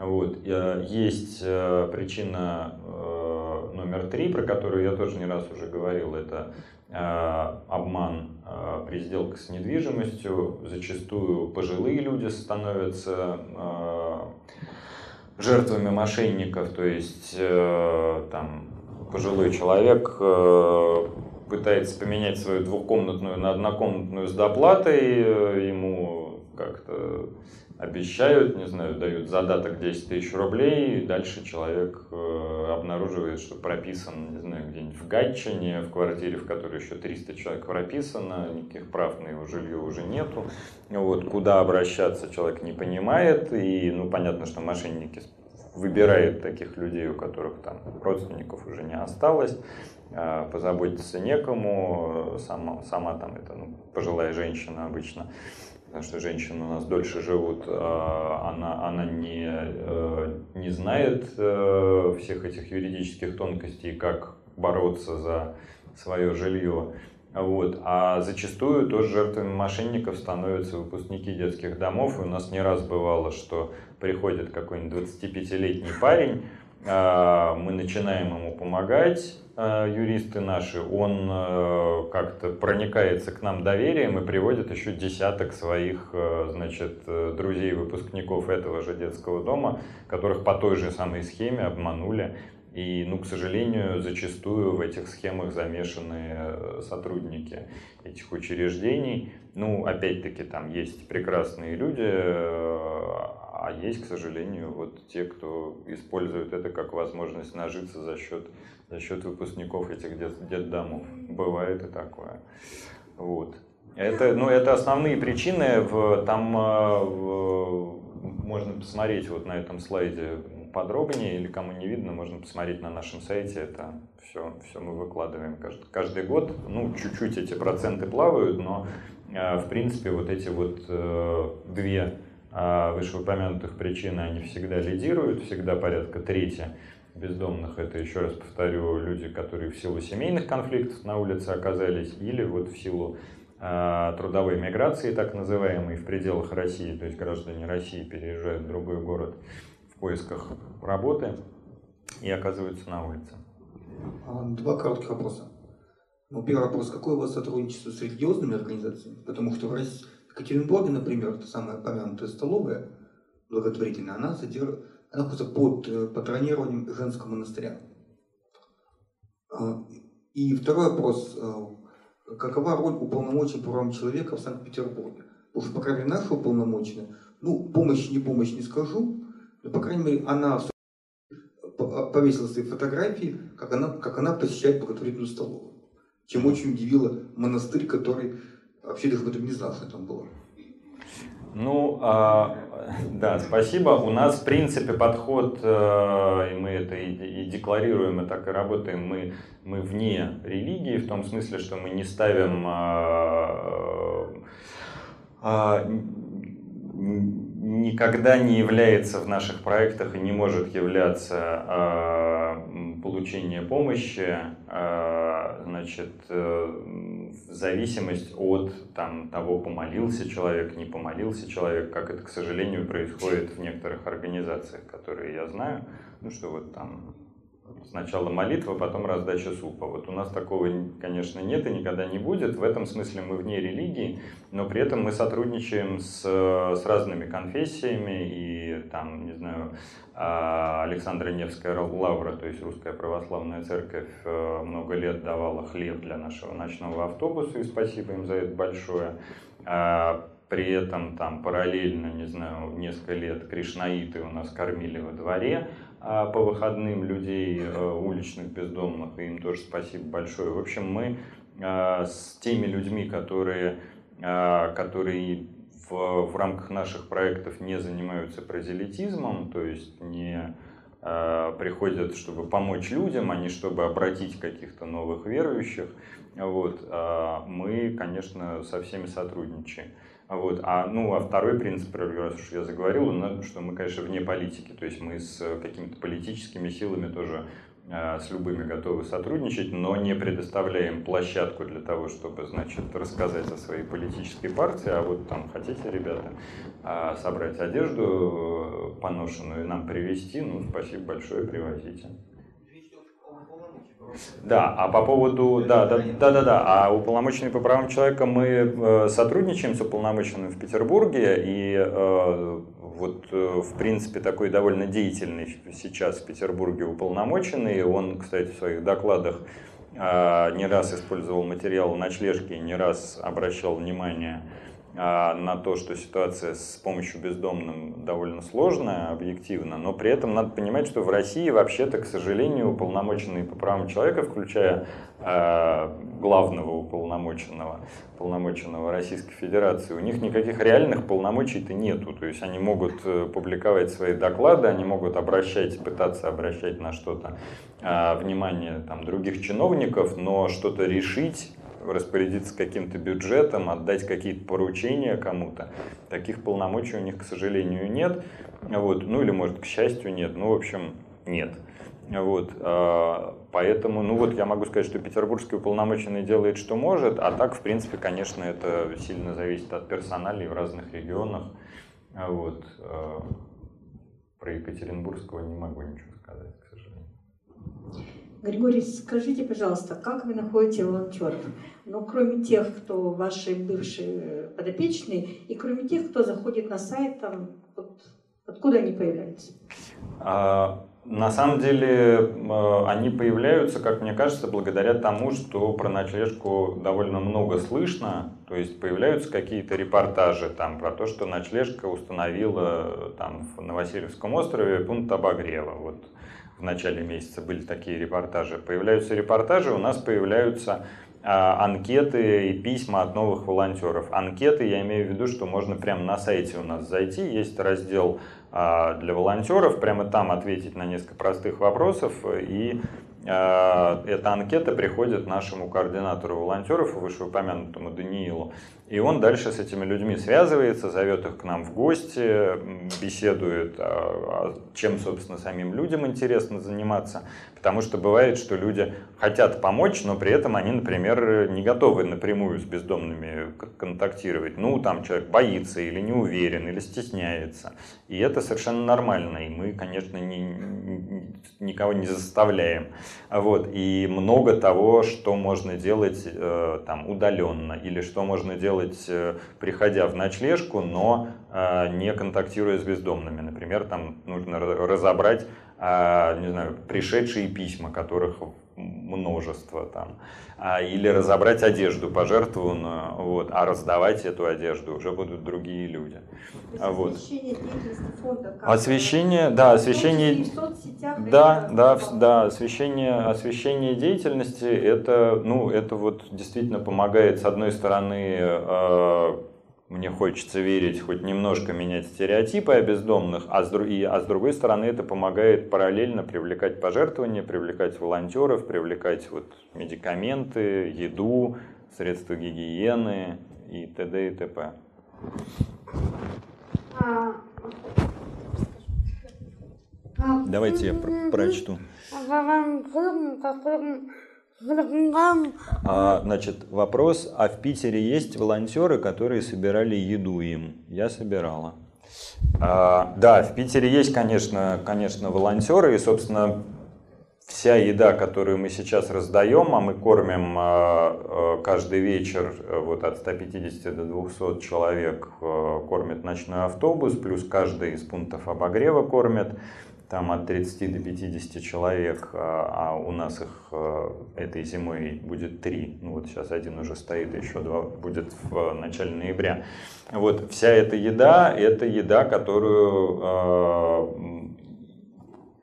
Вот. э, Есть э, причина э, номер три, про которую я тоже не раз уже говорил, это обман при сделках с недвижимостью. Зачастую пожилые люди становятся жертвами мошенников, то есть там пожилой человек пытается поменять свою двухкомнатную на однокомнатную с доплатой, ему как-то обещают, не знаю, дают задаток 10 тысяч рублей, и дальше человек э, обнаруживает, что прописан, не знаю, где-нибудь в Гатчине, в квартире, в которой еще 300 человек прописано, никаких прав на его жилье уже нету. Вот, куда обращаться человек не понимает, и, ну, понятно, что мошенники выбирают таких людей, у которых там родственников уже не осталось, позаботиться некому, сама, сама там это ну, пожилая женщина обычно, потому что женщины у нас дольше живут, а, она, она не, э, не знает э, всех этих юридических тонкостей, как бороться за свое жилье. Вот. А зачастую тоже жертвами мошенников становятся выпускники детских домов. И у нас не раз бывало, что приходит какой-нибудь 25-летний парень, а, мы начинаем ему помогать, а, юристы наши, он а, как-то проникается к нам доверием и приводит еще десяток своих, значит, друзей, выпускников этого же детского дома, которых по той же самой схеме обманули. И, ну, к сожалению, зачастую в этих схемах замешаны сотрудники этих учреждений. Ну, опять-таки, там есть прекрасные люди, а есть, к сожалению, вот те, кто использует это как возможность нажиться за счет, за счет выпускников этих дет, детдомов. Бывает и такое. Вот. Это, ну, это основные причины. В, там в, можно посмотреть вот на этом слайде подробнее, или кому не видно, можно посмотреть на нашем сайте. Это все, все мы выкладываем каждый, каждый год. Ну, чуть-чуть эти проценты плавают, но в принципе вот эти вот две вышеупомянутых причины, они всегда лидируют, всегда порядка трети бездомных. Это, еще раз повторю, люди, которые в силу семейных конфликтов на улице оказались, или вот в силу трудовой миграции, так называемой, в пределах России, то есть граждане России переезжают в другой город в поисках работы и оказываются на улице. Два коротких вопроса. Ну, первый вопрос. Какое у вас сотрудничество с религиозными организациями? Потому что в, России, в Екатеринбурге, например, та самая упомянутая столовая благотворительная, она, содержит, она находится под патронированием женского монастыря. И второй вопрос. Какова роль уполномоченного по правам человека в Санкт-Петербурге? Потому что, по крайней мере, наша уполномоченная, ну, помощь, не помощь не скажу, но, по крайней мере, она повесила свои фотографии, как она, как она посещает благотворительную столовую. Чем очень удивило монастырь, который вообще даже об этом не знал, что там было. Ну, а, да, спасибо. У нас, в принципе, подход, э, и мы это и, и декларируем, и так и работаем, мы, мы вне религии, в том смысле, что мы не ставим а, а, никогда не является в наших проектах и не может являться э, получение помощи, э, значит, э, в зависимости от там, того, помолился человек, не помолился человек, как это, к сожалению, происходит в некоторых организациях, которые я знаю, ну что вот там сначала молитва, потом раздача супа. Вот у нас такого, конечно, нет и никогда не будет. В этом смысле мы вне религии, но при этом мы сотрудничаем с, с разными конфессиями и там, не знаю, а, Александра Невская лавра, то есть Русская Православная Церковь, э, много лет давала хлеб для нашего ночного автобуса, и спасибо им за это большое. А, при этом там параллельно, не знаю, несколько лет кришнаиты у нас кормили во дворе а по выходным людей, э, уличных бездомных, и им тоже спасибо большое. В общем, мы э, с теми людьми, которые, э, которые в, в рамках наших проектов не занимаются прозелитизмом, то есть не приходят, чтобы помочь людям, а не чтобы обратить каких-то новых верующих, вот, мы, конечно, со всеми сотрудничаем. Вот. А, ну, а второй принцип, раз уж я заговорил, что мы, конечно, вне политики. То есть мы с какими-то политическими силами тоже э, с любыми готовы сотрудничать, но не предоставляем площадку для того, чтобы, значит, рассказать о своей политической партии, а вот там хотите, ребята, а, собрать одежду э, поношенную и нам привезти, ну, спасибо большое, привозите. Да, а по поводу, да, да, да, да, да, а уполномоченный по правам человека мы э, сотрудничаем с уполномоченным в Петербурге, и э, вот, э, в принципе, такой довольно деятельный сейчас в Петербурге уполномоченный, он, кстати, в своих докладах не раз использовал материал ночлежки, не раз обращал внимание на то, что ситуация с помощью бездомным довольно сложная, объективно, но при этом надо понимать, что в России вообще-то, к сожалению, уполномоченные по правам человека, включая э, главного уполномоченного, полномоченного Российской Федерации, у них никаких реальных полномочий-то нету. То есть они могут э, публиковать свои доклады, они могут обращать, пытаться обращать на что-то э, внимание там, других чиновников, но что-то решить распорядиться каким-то бюджетом, отдать какие-то поручения кому-то. Таких полномочий у них, к сожалению, нет. Вот. Ну или, может, к счастью, нет. Ну, в общем, нет. Вот, а, поэтому, ну вот я могу сказать, что петербургский уполномоченный делает, что может, а так, в принципе, конечно, это сильно зависит от персоналей в разных регионах. Вот, а, про Екатеринбургского не могу ничего. Григорий, скажите, пожалуйста, как вы находите волонтеров? Ну, кроме тех, кто ваши бывшие подопечные, и кроме тех, кто заходит на сайт, там, вот, откуда они появляются? А, на самом деле а, они появляются, как мне кажется, благодаря тому, что про ночлежку довольно много слышно. То есть появляются какие-то репортажи там, про то, что ночлежка установила там, на Васильевском острове пункт обогрева. Вот в начале месяца были такие репортажи. Появляются репортажи, у нас появляются а, анкеты и письма от новых волонтеров. Анкеты, я имею в виду, что можно прямо на сайте у нас зайти, есть раздел а, для волонтеров, прямо там ответить на несколько простых вопросов и эта анкета приходит нашему координатору волонтеров, вышеупомянутому Даниилу, и он дальше с этими людьми связывается, зовет их к нам в гости, беседует, а, чем, собственно, самим людям интересно заниматься. Потому что бывает, что люди хотят помочь, но при этом они, например, не готовы напрямую с бездомными контактировать. Ну, там человек боится или не уверен, или стесняется. И это совершенно нормально. И мы, конечно, не, никого не заставляем. Вот. И много того, что можно делать э, там, удаленно, или что можно делать, э, приходя в ночлежку, но э, не контактируя с бездомными. Например, там нужно разобрать а, не знаю, пришедшие письма, которых множество там, а, или разобрать одежду пожертвованную, вот, а раздавать эту одежду уже будут другие люди. Вот. Освещение деятельности фонда. Как освещение, да, освещение, да, да, да, освещение, освещение деятельности, это, ну, это вот действительно помогает с одной стороны а, мне хочется верить, хоть немножко менять стереотипы о бездомных, а с, и, а с другой стороны это помогает параллельно привлекать пожертвования, привлекать волонтеров, привлекать вот медикаменты, еду, средства гигиены и т.д. и т.п. А, Давайте я прочту. А, значит, вопрос, а в Питере есть волонтеры, которые собирали еду им? Я собирала. А, да, в Питере есть, конечно, конечно, волонтеры, и, собственно, вся еда, которую мы сейчас раздаем, а мы кормим э, э, каждый вечер вот от 150 до 200 человек кормит ночной автобус, плюс каждый из пунктов обогрева кормит там от 30 до 50 человек, а, а у нас их этой зимой будет три. Ну вот сейчас один уже стоит, еще два будет в начале ноября. Вот вся эта еда, это еда, которую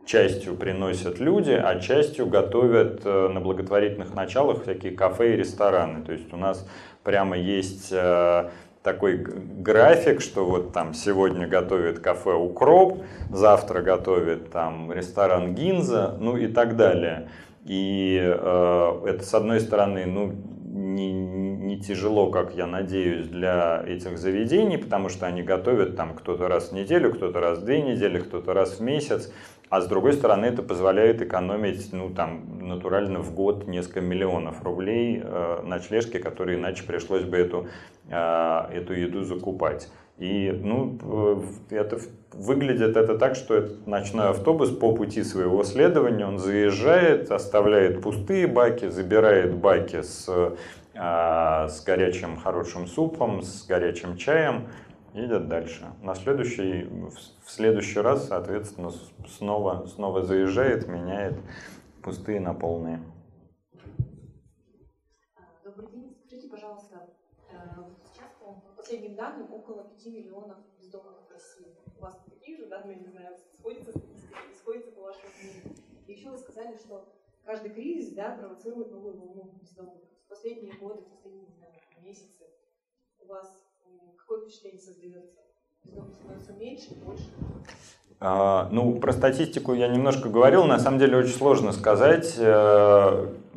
частью приносят люди, а частью готовят э, на благотворительных началах всякие кафе и рестораны. То есть у нас прямо есть э, такой график, что вот там сегодня готовит кафе «Укроп», завтра готовит там ресторан «Гинза», ну и так далее. И э, это, с одной стороны, ну, не, не тяжело, как я надеюсь, для этих заведений, потому что они готовят там кто-то раз в неделю, кто-то раз в две недели, кто-то раз в месяц. А с другой стороны, это позволяет экономить, ну, там, натурально в год несколько миллионов рублей э, ночлежки, которые иначе пришлось бы эту, э, эту еду закупать. И, ну, это выглядит это так, что этот ночной автобус по пути своего следования, он заезжает, оставляет пустые баки, забирает баки с, э, с горячим хорошим супом, с горячим чаем, едет дальше. На следующий, в следующий раз, соответственно, снова, снова заезжает, меняет пустые на полные. Добрый день. Скажите, пожалуйста, э, сейчас, по последним данным, около 5 миллионов бездомных в России. У вас такие же данные, не знаю, сходятся сходятся по вашему мнению? И еще вы сказали, что каждый кризис да, провоцирует новую волну бездомных. В последние годы, в последние знаю, месяцы у вас Какое впечатление создается? становится меньше, больше? А, ну, про статистику я немножко говорил, на самом деле очень сложно сказать.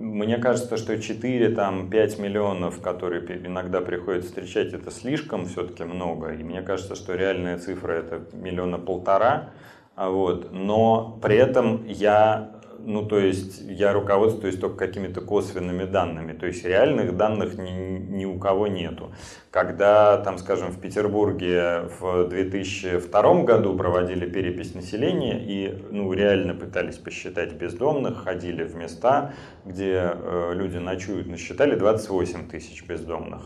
Мне кажется, что 4-5 миллионов, которые иногда приходится встречать, это слишком все-таки много. И мне кажется, что реальная цифра это миллиона полтора. Вот. Но при этом я ну, то есть я руководствуюсь только какими-то косвенными данными, то есть реальных данных ни, ни у кого нету. Когда, там, скажем, в Петербурге в 2002 году проводили перепись населения и ну, реально пытались посчитать бездомных, ходили в места, где э, люди ночуют, насчитали 28 тысяч бездомных.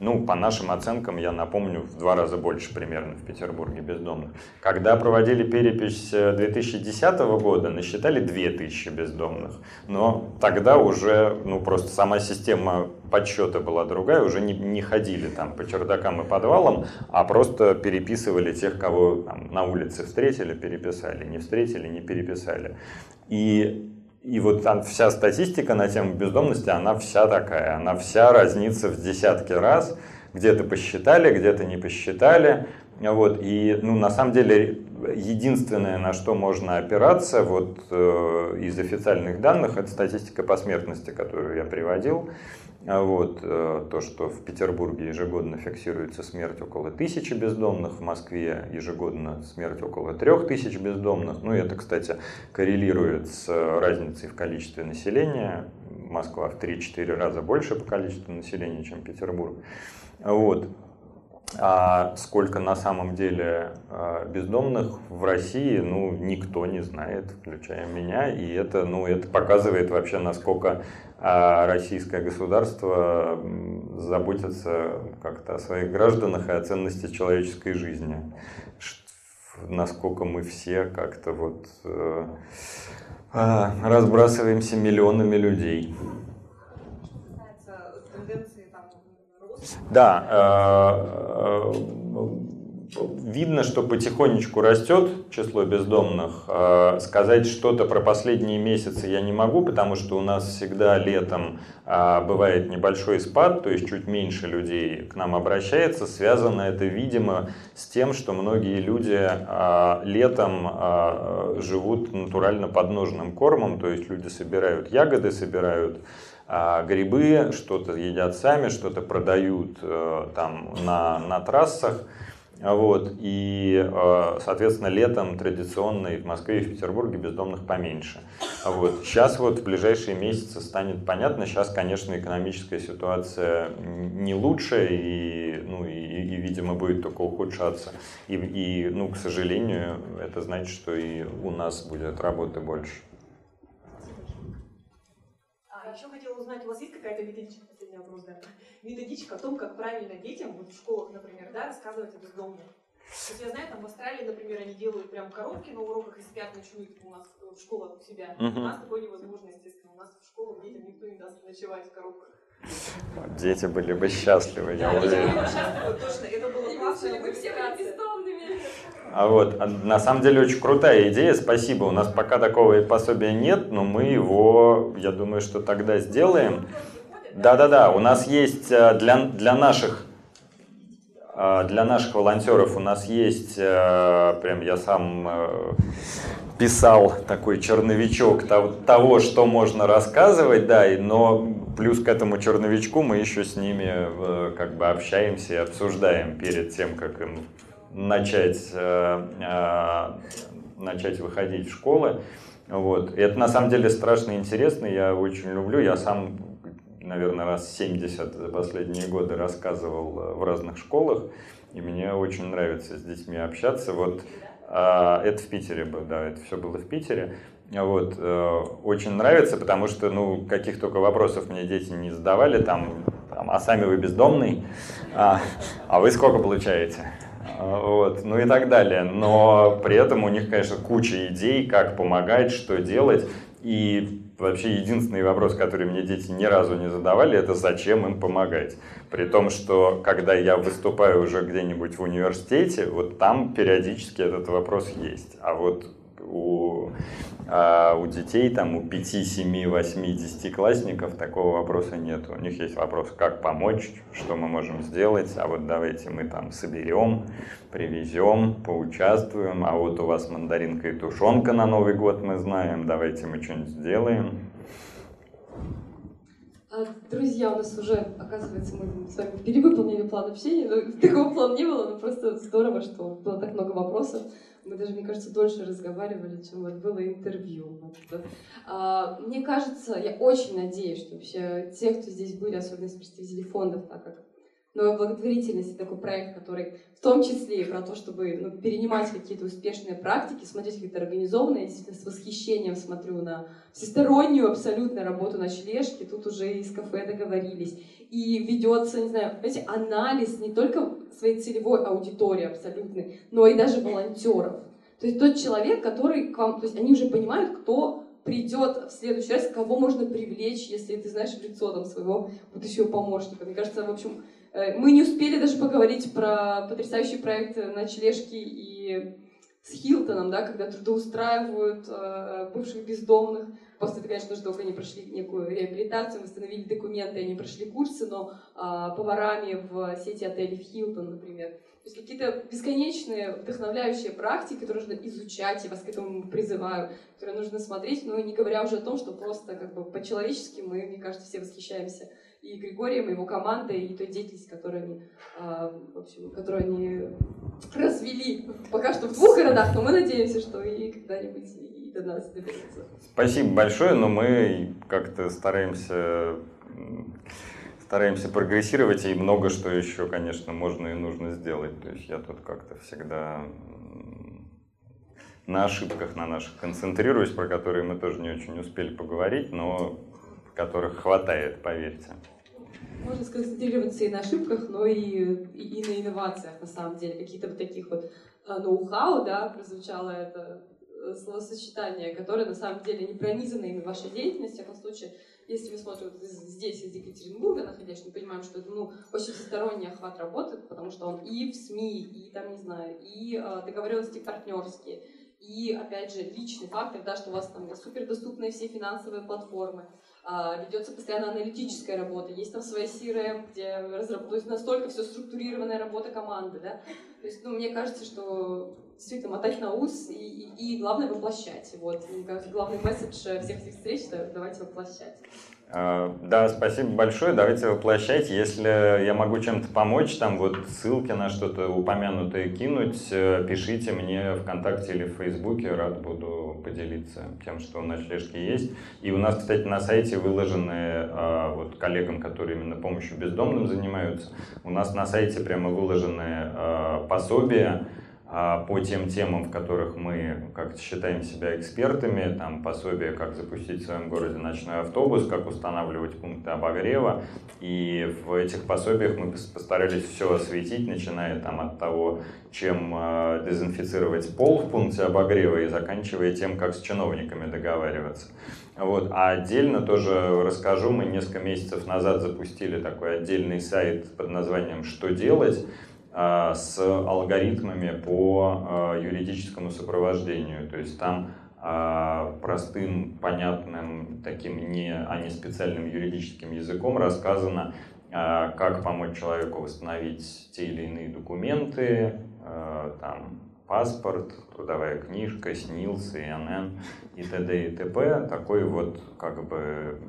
Ну, по нашим оценкам, я напомню, в два раза больше примерно в Петербурге бездомных. Когда проводили перепись 2010 года, насчитали 2 тысячи бездомных. Но тогда уже ну, просто сама система подсчета была другая, уже не, не ходили там по чердакам и подвалам, а просто переписывали тех, кого там, на улице встретили, переписали, не встретили, не переписали. И и вот там вся статистика на тему бездомности, она вся такая, она вся разнится в десятки раз. Где-то посчитали, где-то не посчитали. Вот, и ну, на самом деле единственное, на что можно опираться вот, э, из официальных данных, это статистика по смертности, которую я приводил. А вот, э, то, что в Петербурге ежегодно фиксируется смерть около тысячи бездомных, в Москве ежегодно смерть около трех тысяч бездомных. Ну, это, кстати, коррелирует с разницей в количестве населения. Москва в 3-4 раза больше по количеству населения, чем Петербург. Вот. А сколько на самом деле а, бездомных в России, ну, никто не знает, включая меня. И это, ну, это показывает вообще, насколько а, российское государство заботится как-то о своих гражданах и о ценности человеческой жизни. Насколько мы все как-то вот э, а, разбрасываемся миллионами людей. Да, э, э, видно, что потихонечку растет число бездомных. Э, сказать что-то про последние месяцы я не могу, потому что у нас всегда летом бывает небольшой спад, то есть чуть меньше людей к нам обращается. Связано это, видимо, с тем, что многие люди летом живут натурально подножным кормом, то есть люди собирают ягоды, собирают грибы, что-то едят сами, что-то продают э, там на, на трассах. Вот, и, э, соответственно, летом традиционно и в Москве, и в Петербурге бездомных поменьше. Вот. Сейчас вот в ближайшие месяцы станет понятно. Сейчас, конечно, экономическая ситуация не лучше и, ну, и, и видимо, будет только ухудшаться. И, и, ну, к сожалению, это значит, что и у нас будет работы больше. Еще хотела узнать, у вас есть какая-то методичка, последний вопрос, да, методичка о том, как правильно детям, вот в школах, например, да, рассказывать о бездомных? То есть я знаю, там в Австралии, например, они делают прям коробки на уроках и спят ночуют у нас в школах у себя. Мгм. У нас такое невозможно, естественно. У нас в школах детям никто не даст ночевать в коробках. Дети были бы счастливы, я уверен. А вот, а на самом деле очень крутая идея, спасибо. У нас пока такого пособия нет, но мы его, я думаю, что тогда сделаем. Да-да-да, у нас есть э, для, для наших э, для наших волонтеров у нас есть, э, прям я сам писал такой черновичок того, что можно рассказывать, да, но плюс к этому черновичку мы еще с ними э, как бы общаемся и обсуждаем перед тем, как им начать, э, э, начать выходить в школы. Вот. И это на самом деле страшно интересно, я очень люблю. Я сам, наверное, раз 70 за последние годы рассказывал в разных школах, и мне очень нравится с детьми общаться. Вот это в Питере было, да, это все было в Питере. Вот, э, очень нравится, потому что, ну, каких только вопросов мне дети не задавали, там, там, а сами вы бездомный, а, а вы сколько получаете? А, Вот, ну и так далее. Но при этом у них, конечно, куча идей, как помогать, что делать. И вообще единственный вопрос, который мне дети ни разу не задавали, это зачем им помогать. При том, что когда я выступаю уже где-нибудь в университете, вот там периодически этот вопрос есть. А вот у, а, у детей, там, у 5, 7, 8, 10 классников такого вопроса нет. У них есть вопрос, как помочь, что мы можем сделать, а вот давайте мы там соберем, привезем, поучаствуем, а вот у вас мандаринка и тушенка на Новый год мы знаем, давайте мы что-нибудь сделаем. А, Друзья, у нас уже, оказывается, мы с вами перевыполнили план общения. Такого плана не было, но просто здорово, что было так много вопросов. Мы даже, мне кажется, дольше разговаривали, чем вот было интервью. А, Мне кажется, я очень надеюсь, что вообще те, кто здесь были, особенно из представителей фондов, так как новая благотворительность, такой проект, который в том числе и про то, чтобы ну, перенимать какие-то успешные практики, смотреть как это организованно. Я действительно с восхищением смотрю на всестороннюю абсолютно работу ночлежки. Тут уже из кафе договорились. И ведется, не знаю, знаете, анализ не только своей целевой аудитории абсолютной, но и даже волонтеров. То есть тот человек, который к вам, то есть они уже понимают, кто придет в следующий раз, кого можно привлечь, если ты знаешь лицо там, своего будущего помощника. Мне кажется, в общем, э, мы не успели даже поговорить про потрясающий проект ночлежки и с Хилтоном, да, когда трудоустраивают э, бывших бездомных. После этого, конечно только они прошли некую реабилитацию, восстановили документы, они прошли курсы, но а, поварами в сети отелей Хилтон, например. То есть какие-то бесконечные вдохновляющие практики, которые нужно изучать, я вас к этому призываю, которые нужно смотреть, но не говоря уже о том, что просто как бы по-человечески мы, мне кажется, все восхищаемся и Григорием, и его командой, и той деятельностью, которую они, а, в общем, которую они развели пока что в двух городах, но мы надеемся, что и когда-нибудь до нас доберется. Спасибо большое, но мы как-то стараемся стараемся прогрессировать, и много что еще, конечно, можно и нужно сделать. То есть я тут как-то всегда на ошибках на наших концентрируюсь, про которые мы тоже не очень успели поговорить, но которых хватает, поверьте. Можно сконцентрироваться и на ошибках, но и, и, и на инновациях, на самом деле. Какие-то вот таких вот а, ноу-хау, да, прозвучало это э, словосочетание, которое на самом деле не пронизано ими вашей деятельностью. В этом случае, если вы смотрите вот здесь, из Екатеринбурга, находясь, мы понимаем, что это ну, очень всесторонний охват работы, потому что он и в СМИ, и там, не знаю, и а, договоренности партнерские, и, опять же, личный фактор, да, что у вас там супердоступные все финансовые платформы, а, ведется постоянно аналитическая работа, есть там своя CRM, где разраб- то есть настолько все структурированная работа команды, да. То есть, ну, мне кажется, что действительно мотать на ус и, и, и главное воплощать. Вот, главный месседж всех этих встреч — давайте воплощать. А, Да, спасибо большое. Давайте воплощайте. Если я могу чем-то помочь, там вот ссылки на что-то упомянутое кинуть, э, пишите мне ВКонтакте или в Фейсбуке. Рад буду поделиться тем, что на ночлежке есть. И у нас, кстати, на сайте выложены а, вот коллегам, которые именно помощью бездомным занимаются, у нас на сайте прямо выложены а, пособия, по тем темам, в которых мы как считаем себя экспертами, там пособие, как запустить в своем городе ночной автобус, как устанавливать пункты обогрева. И в этих пособиях мы постарались все осветить, начиная там от того, чем э, дезинфицировать пол в пункте обогрева и заканчивая тем, как с чиновниками договариваться. Вот. А отдельно тоже расскажу, мы несколько месяцев назад запустили такой отдельный сайт под названием «Что делать?», а, с алгоритмами по а, юридическому сопровождению. То есть там а, простым, понятным, таким не, а не специальным юридическим языком рассказано, как помочь человеку восстановить те или иные документы, там, паспорт, трудовая книжка, СНИЛС, ИНН и т.д. и т.п. Такой вот как бы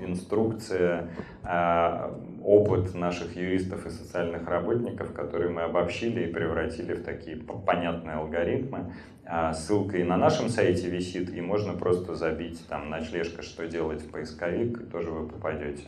инструкция, а, опыт наших юристов и социальных работников, которые мы обобщили и превратили в такие понятные алгоритмы. А, ссылка и на нашем сайте висит, и можно просто забить там ночлежка, что делать в поисковик, и тоже вы попадете.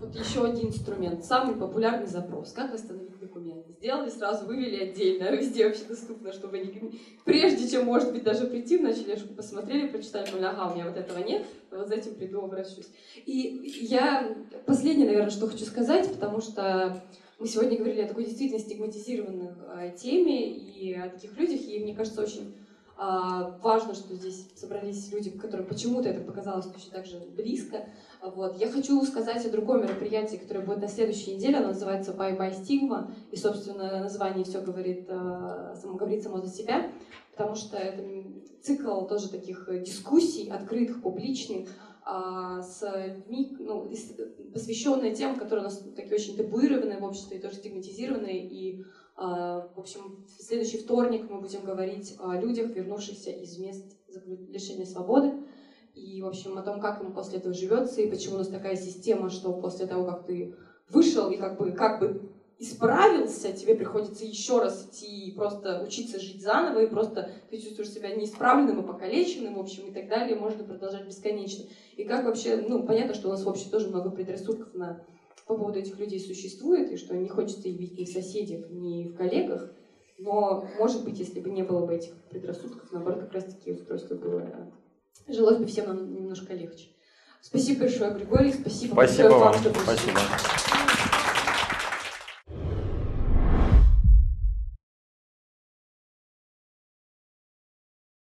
Вот еще один инструмент. Самый популярный запрос. Как восстановить документы? Сделали сразу, вывели отдельно, везде вообще доступно, чтобы они, прежде чем, может быть, даже прийти ночлежку, посмотрели, прочитали, поняли, ага, у меня вот этого нет, вот за этим приду, обращусь. И я последнее, наверное, что хочу сказать, потому что мы сегодня говорили о такой действительно стигматизированной э, теме и о таких людях, и мне кажется, очень а, важно, что здесь собрались люди, которым почему-то это показалось точно так же близко. Вот. Я хочу сказать о другом мероприятии, которое будет на следующей неделе. Оно называется Bye Bye Stigma. И, собственно, название все говорит, э, само, говорит само за себя, потому что это цикл тоже таких дискуссий, открытых, публичных, а, с людьми, ну, посвященные тем, которые у нас такие очень табуированные в обществе и тоже стигматизированные. И, а, в общем, в следующий вторник мы будем говорить о людях, вернувшихся из мест лишения свободы и, в общем, о том, как нам после этого живется, и почему у нас такая система, что после того, как ты вышел и как бы, как бы исправился, тебе приходится еще раз идти и просто учиться жить заново, и просто ты чувствуешь себя неисправленным и покалеченным, в общем, и так далее, можно продолжать бесконечно. И как вообще, ну, понятно, что у нас в обществе тоже много предрассудков на, по поводу этих людей существует, и что не хочется их видеть ни в соседях, ни в коллегах, но, может быть, если бы не было бы этих предрассудков, наоборот, как раз-таки устройство было жилось бы всем нам немножко легче. Спасибо большое, Григорий. Спасибо, спасибо большое вам. Спасибо.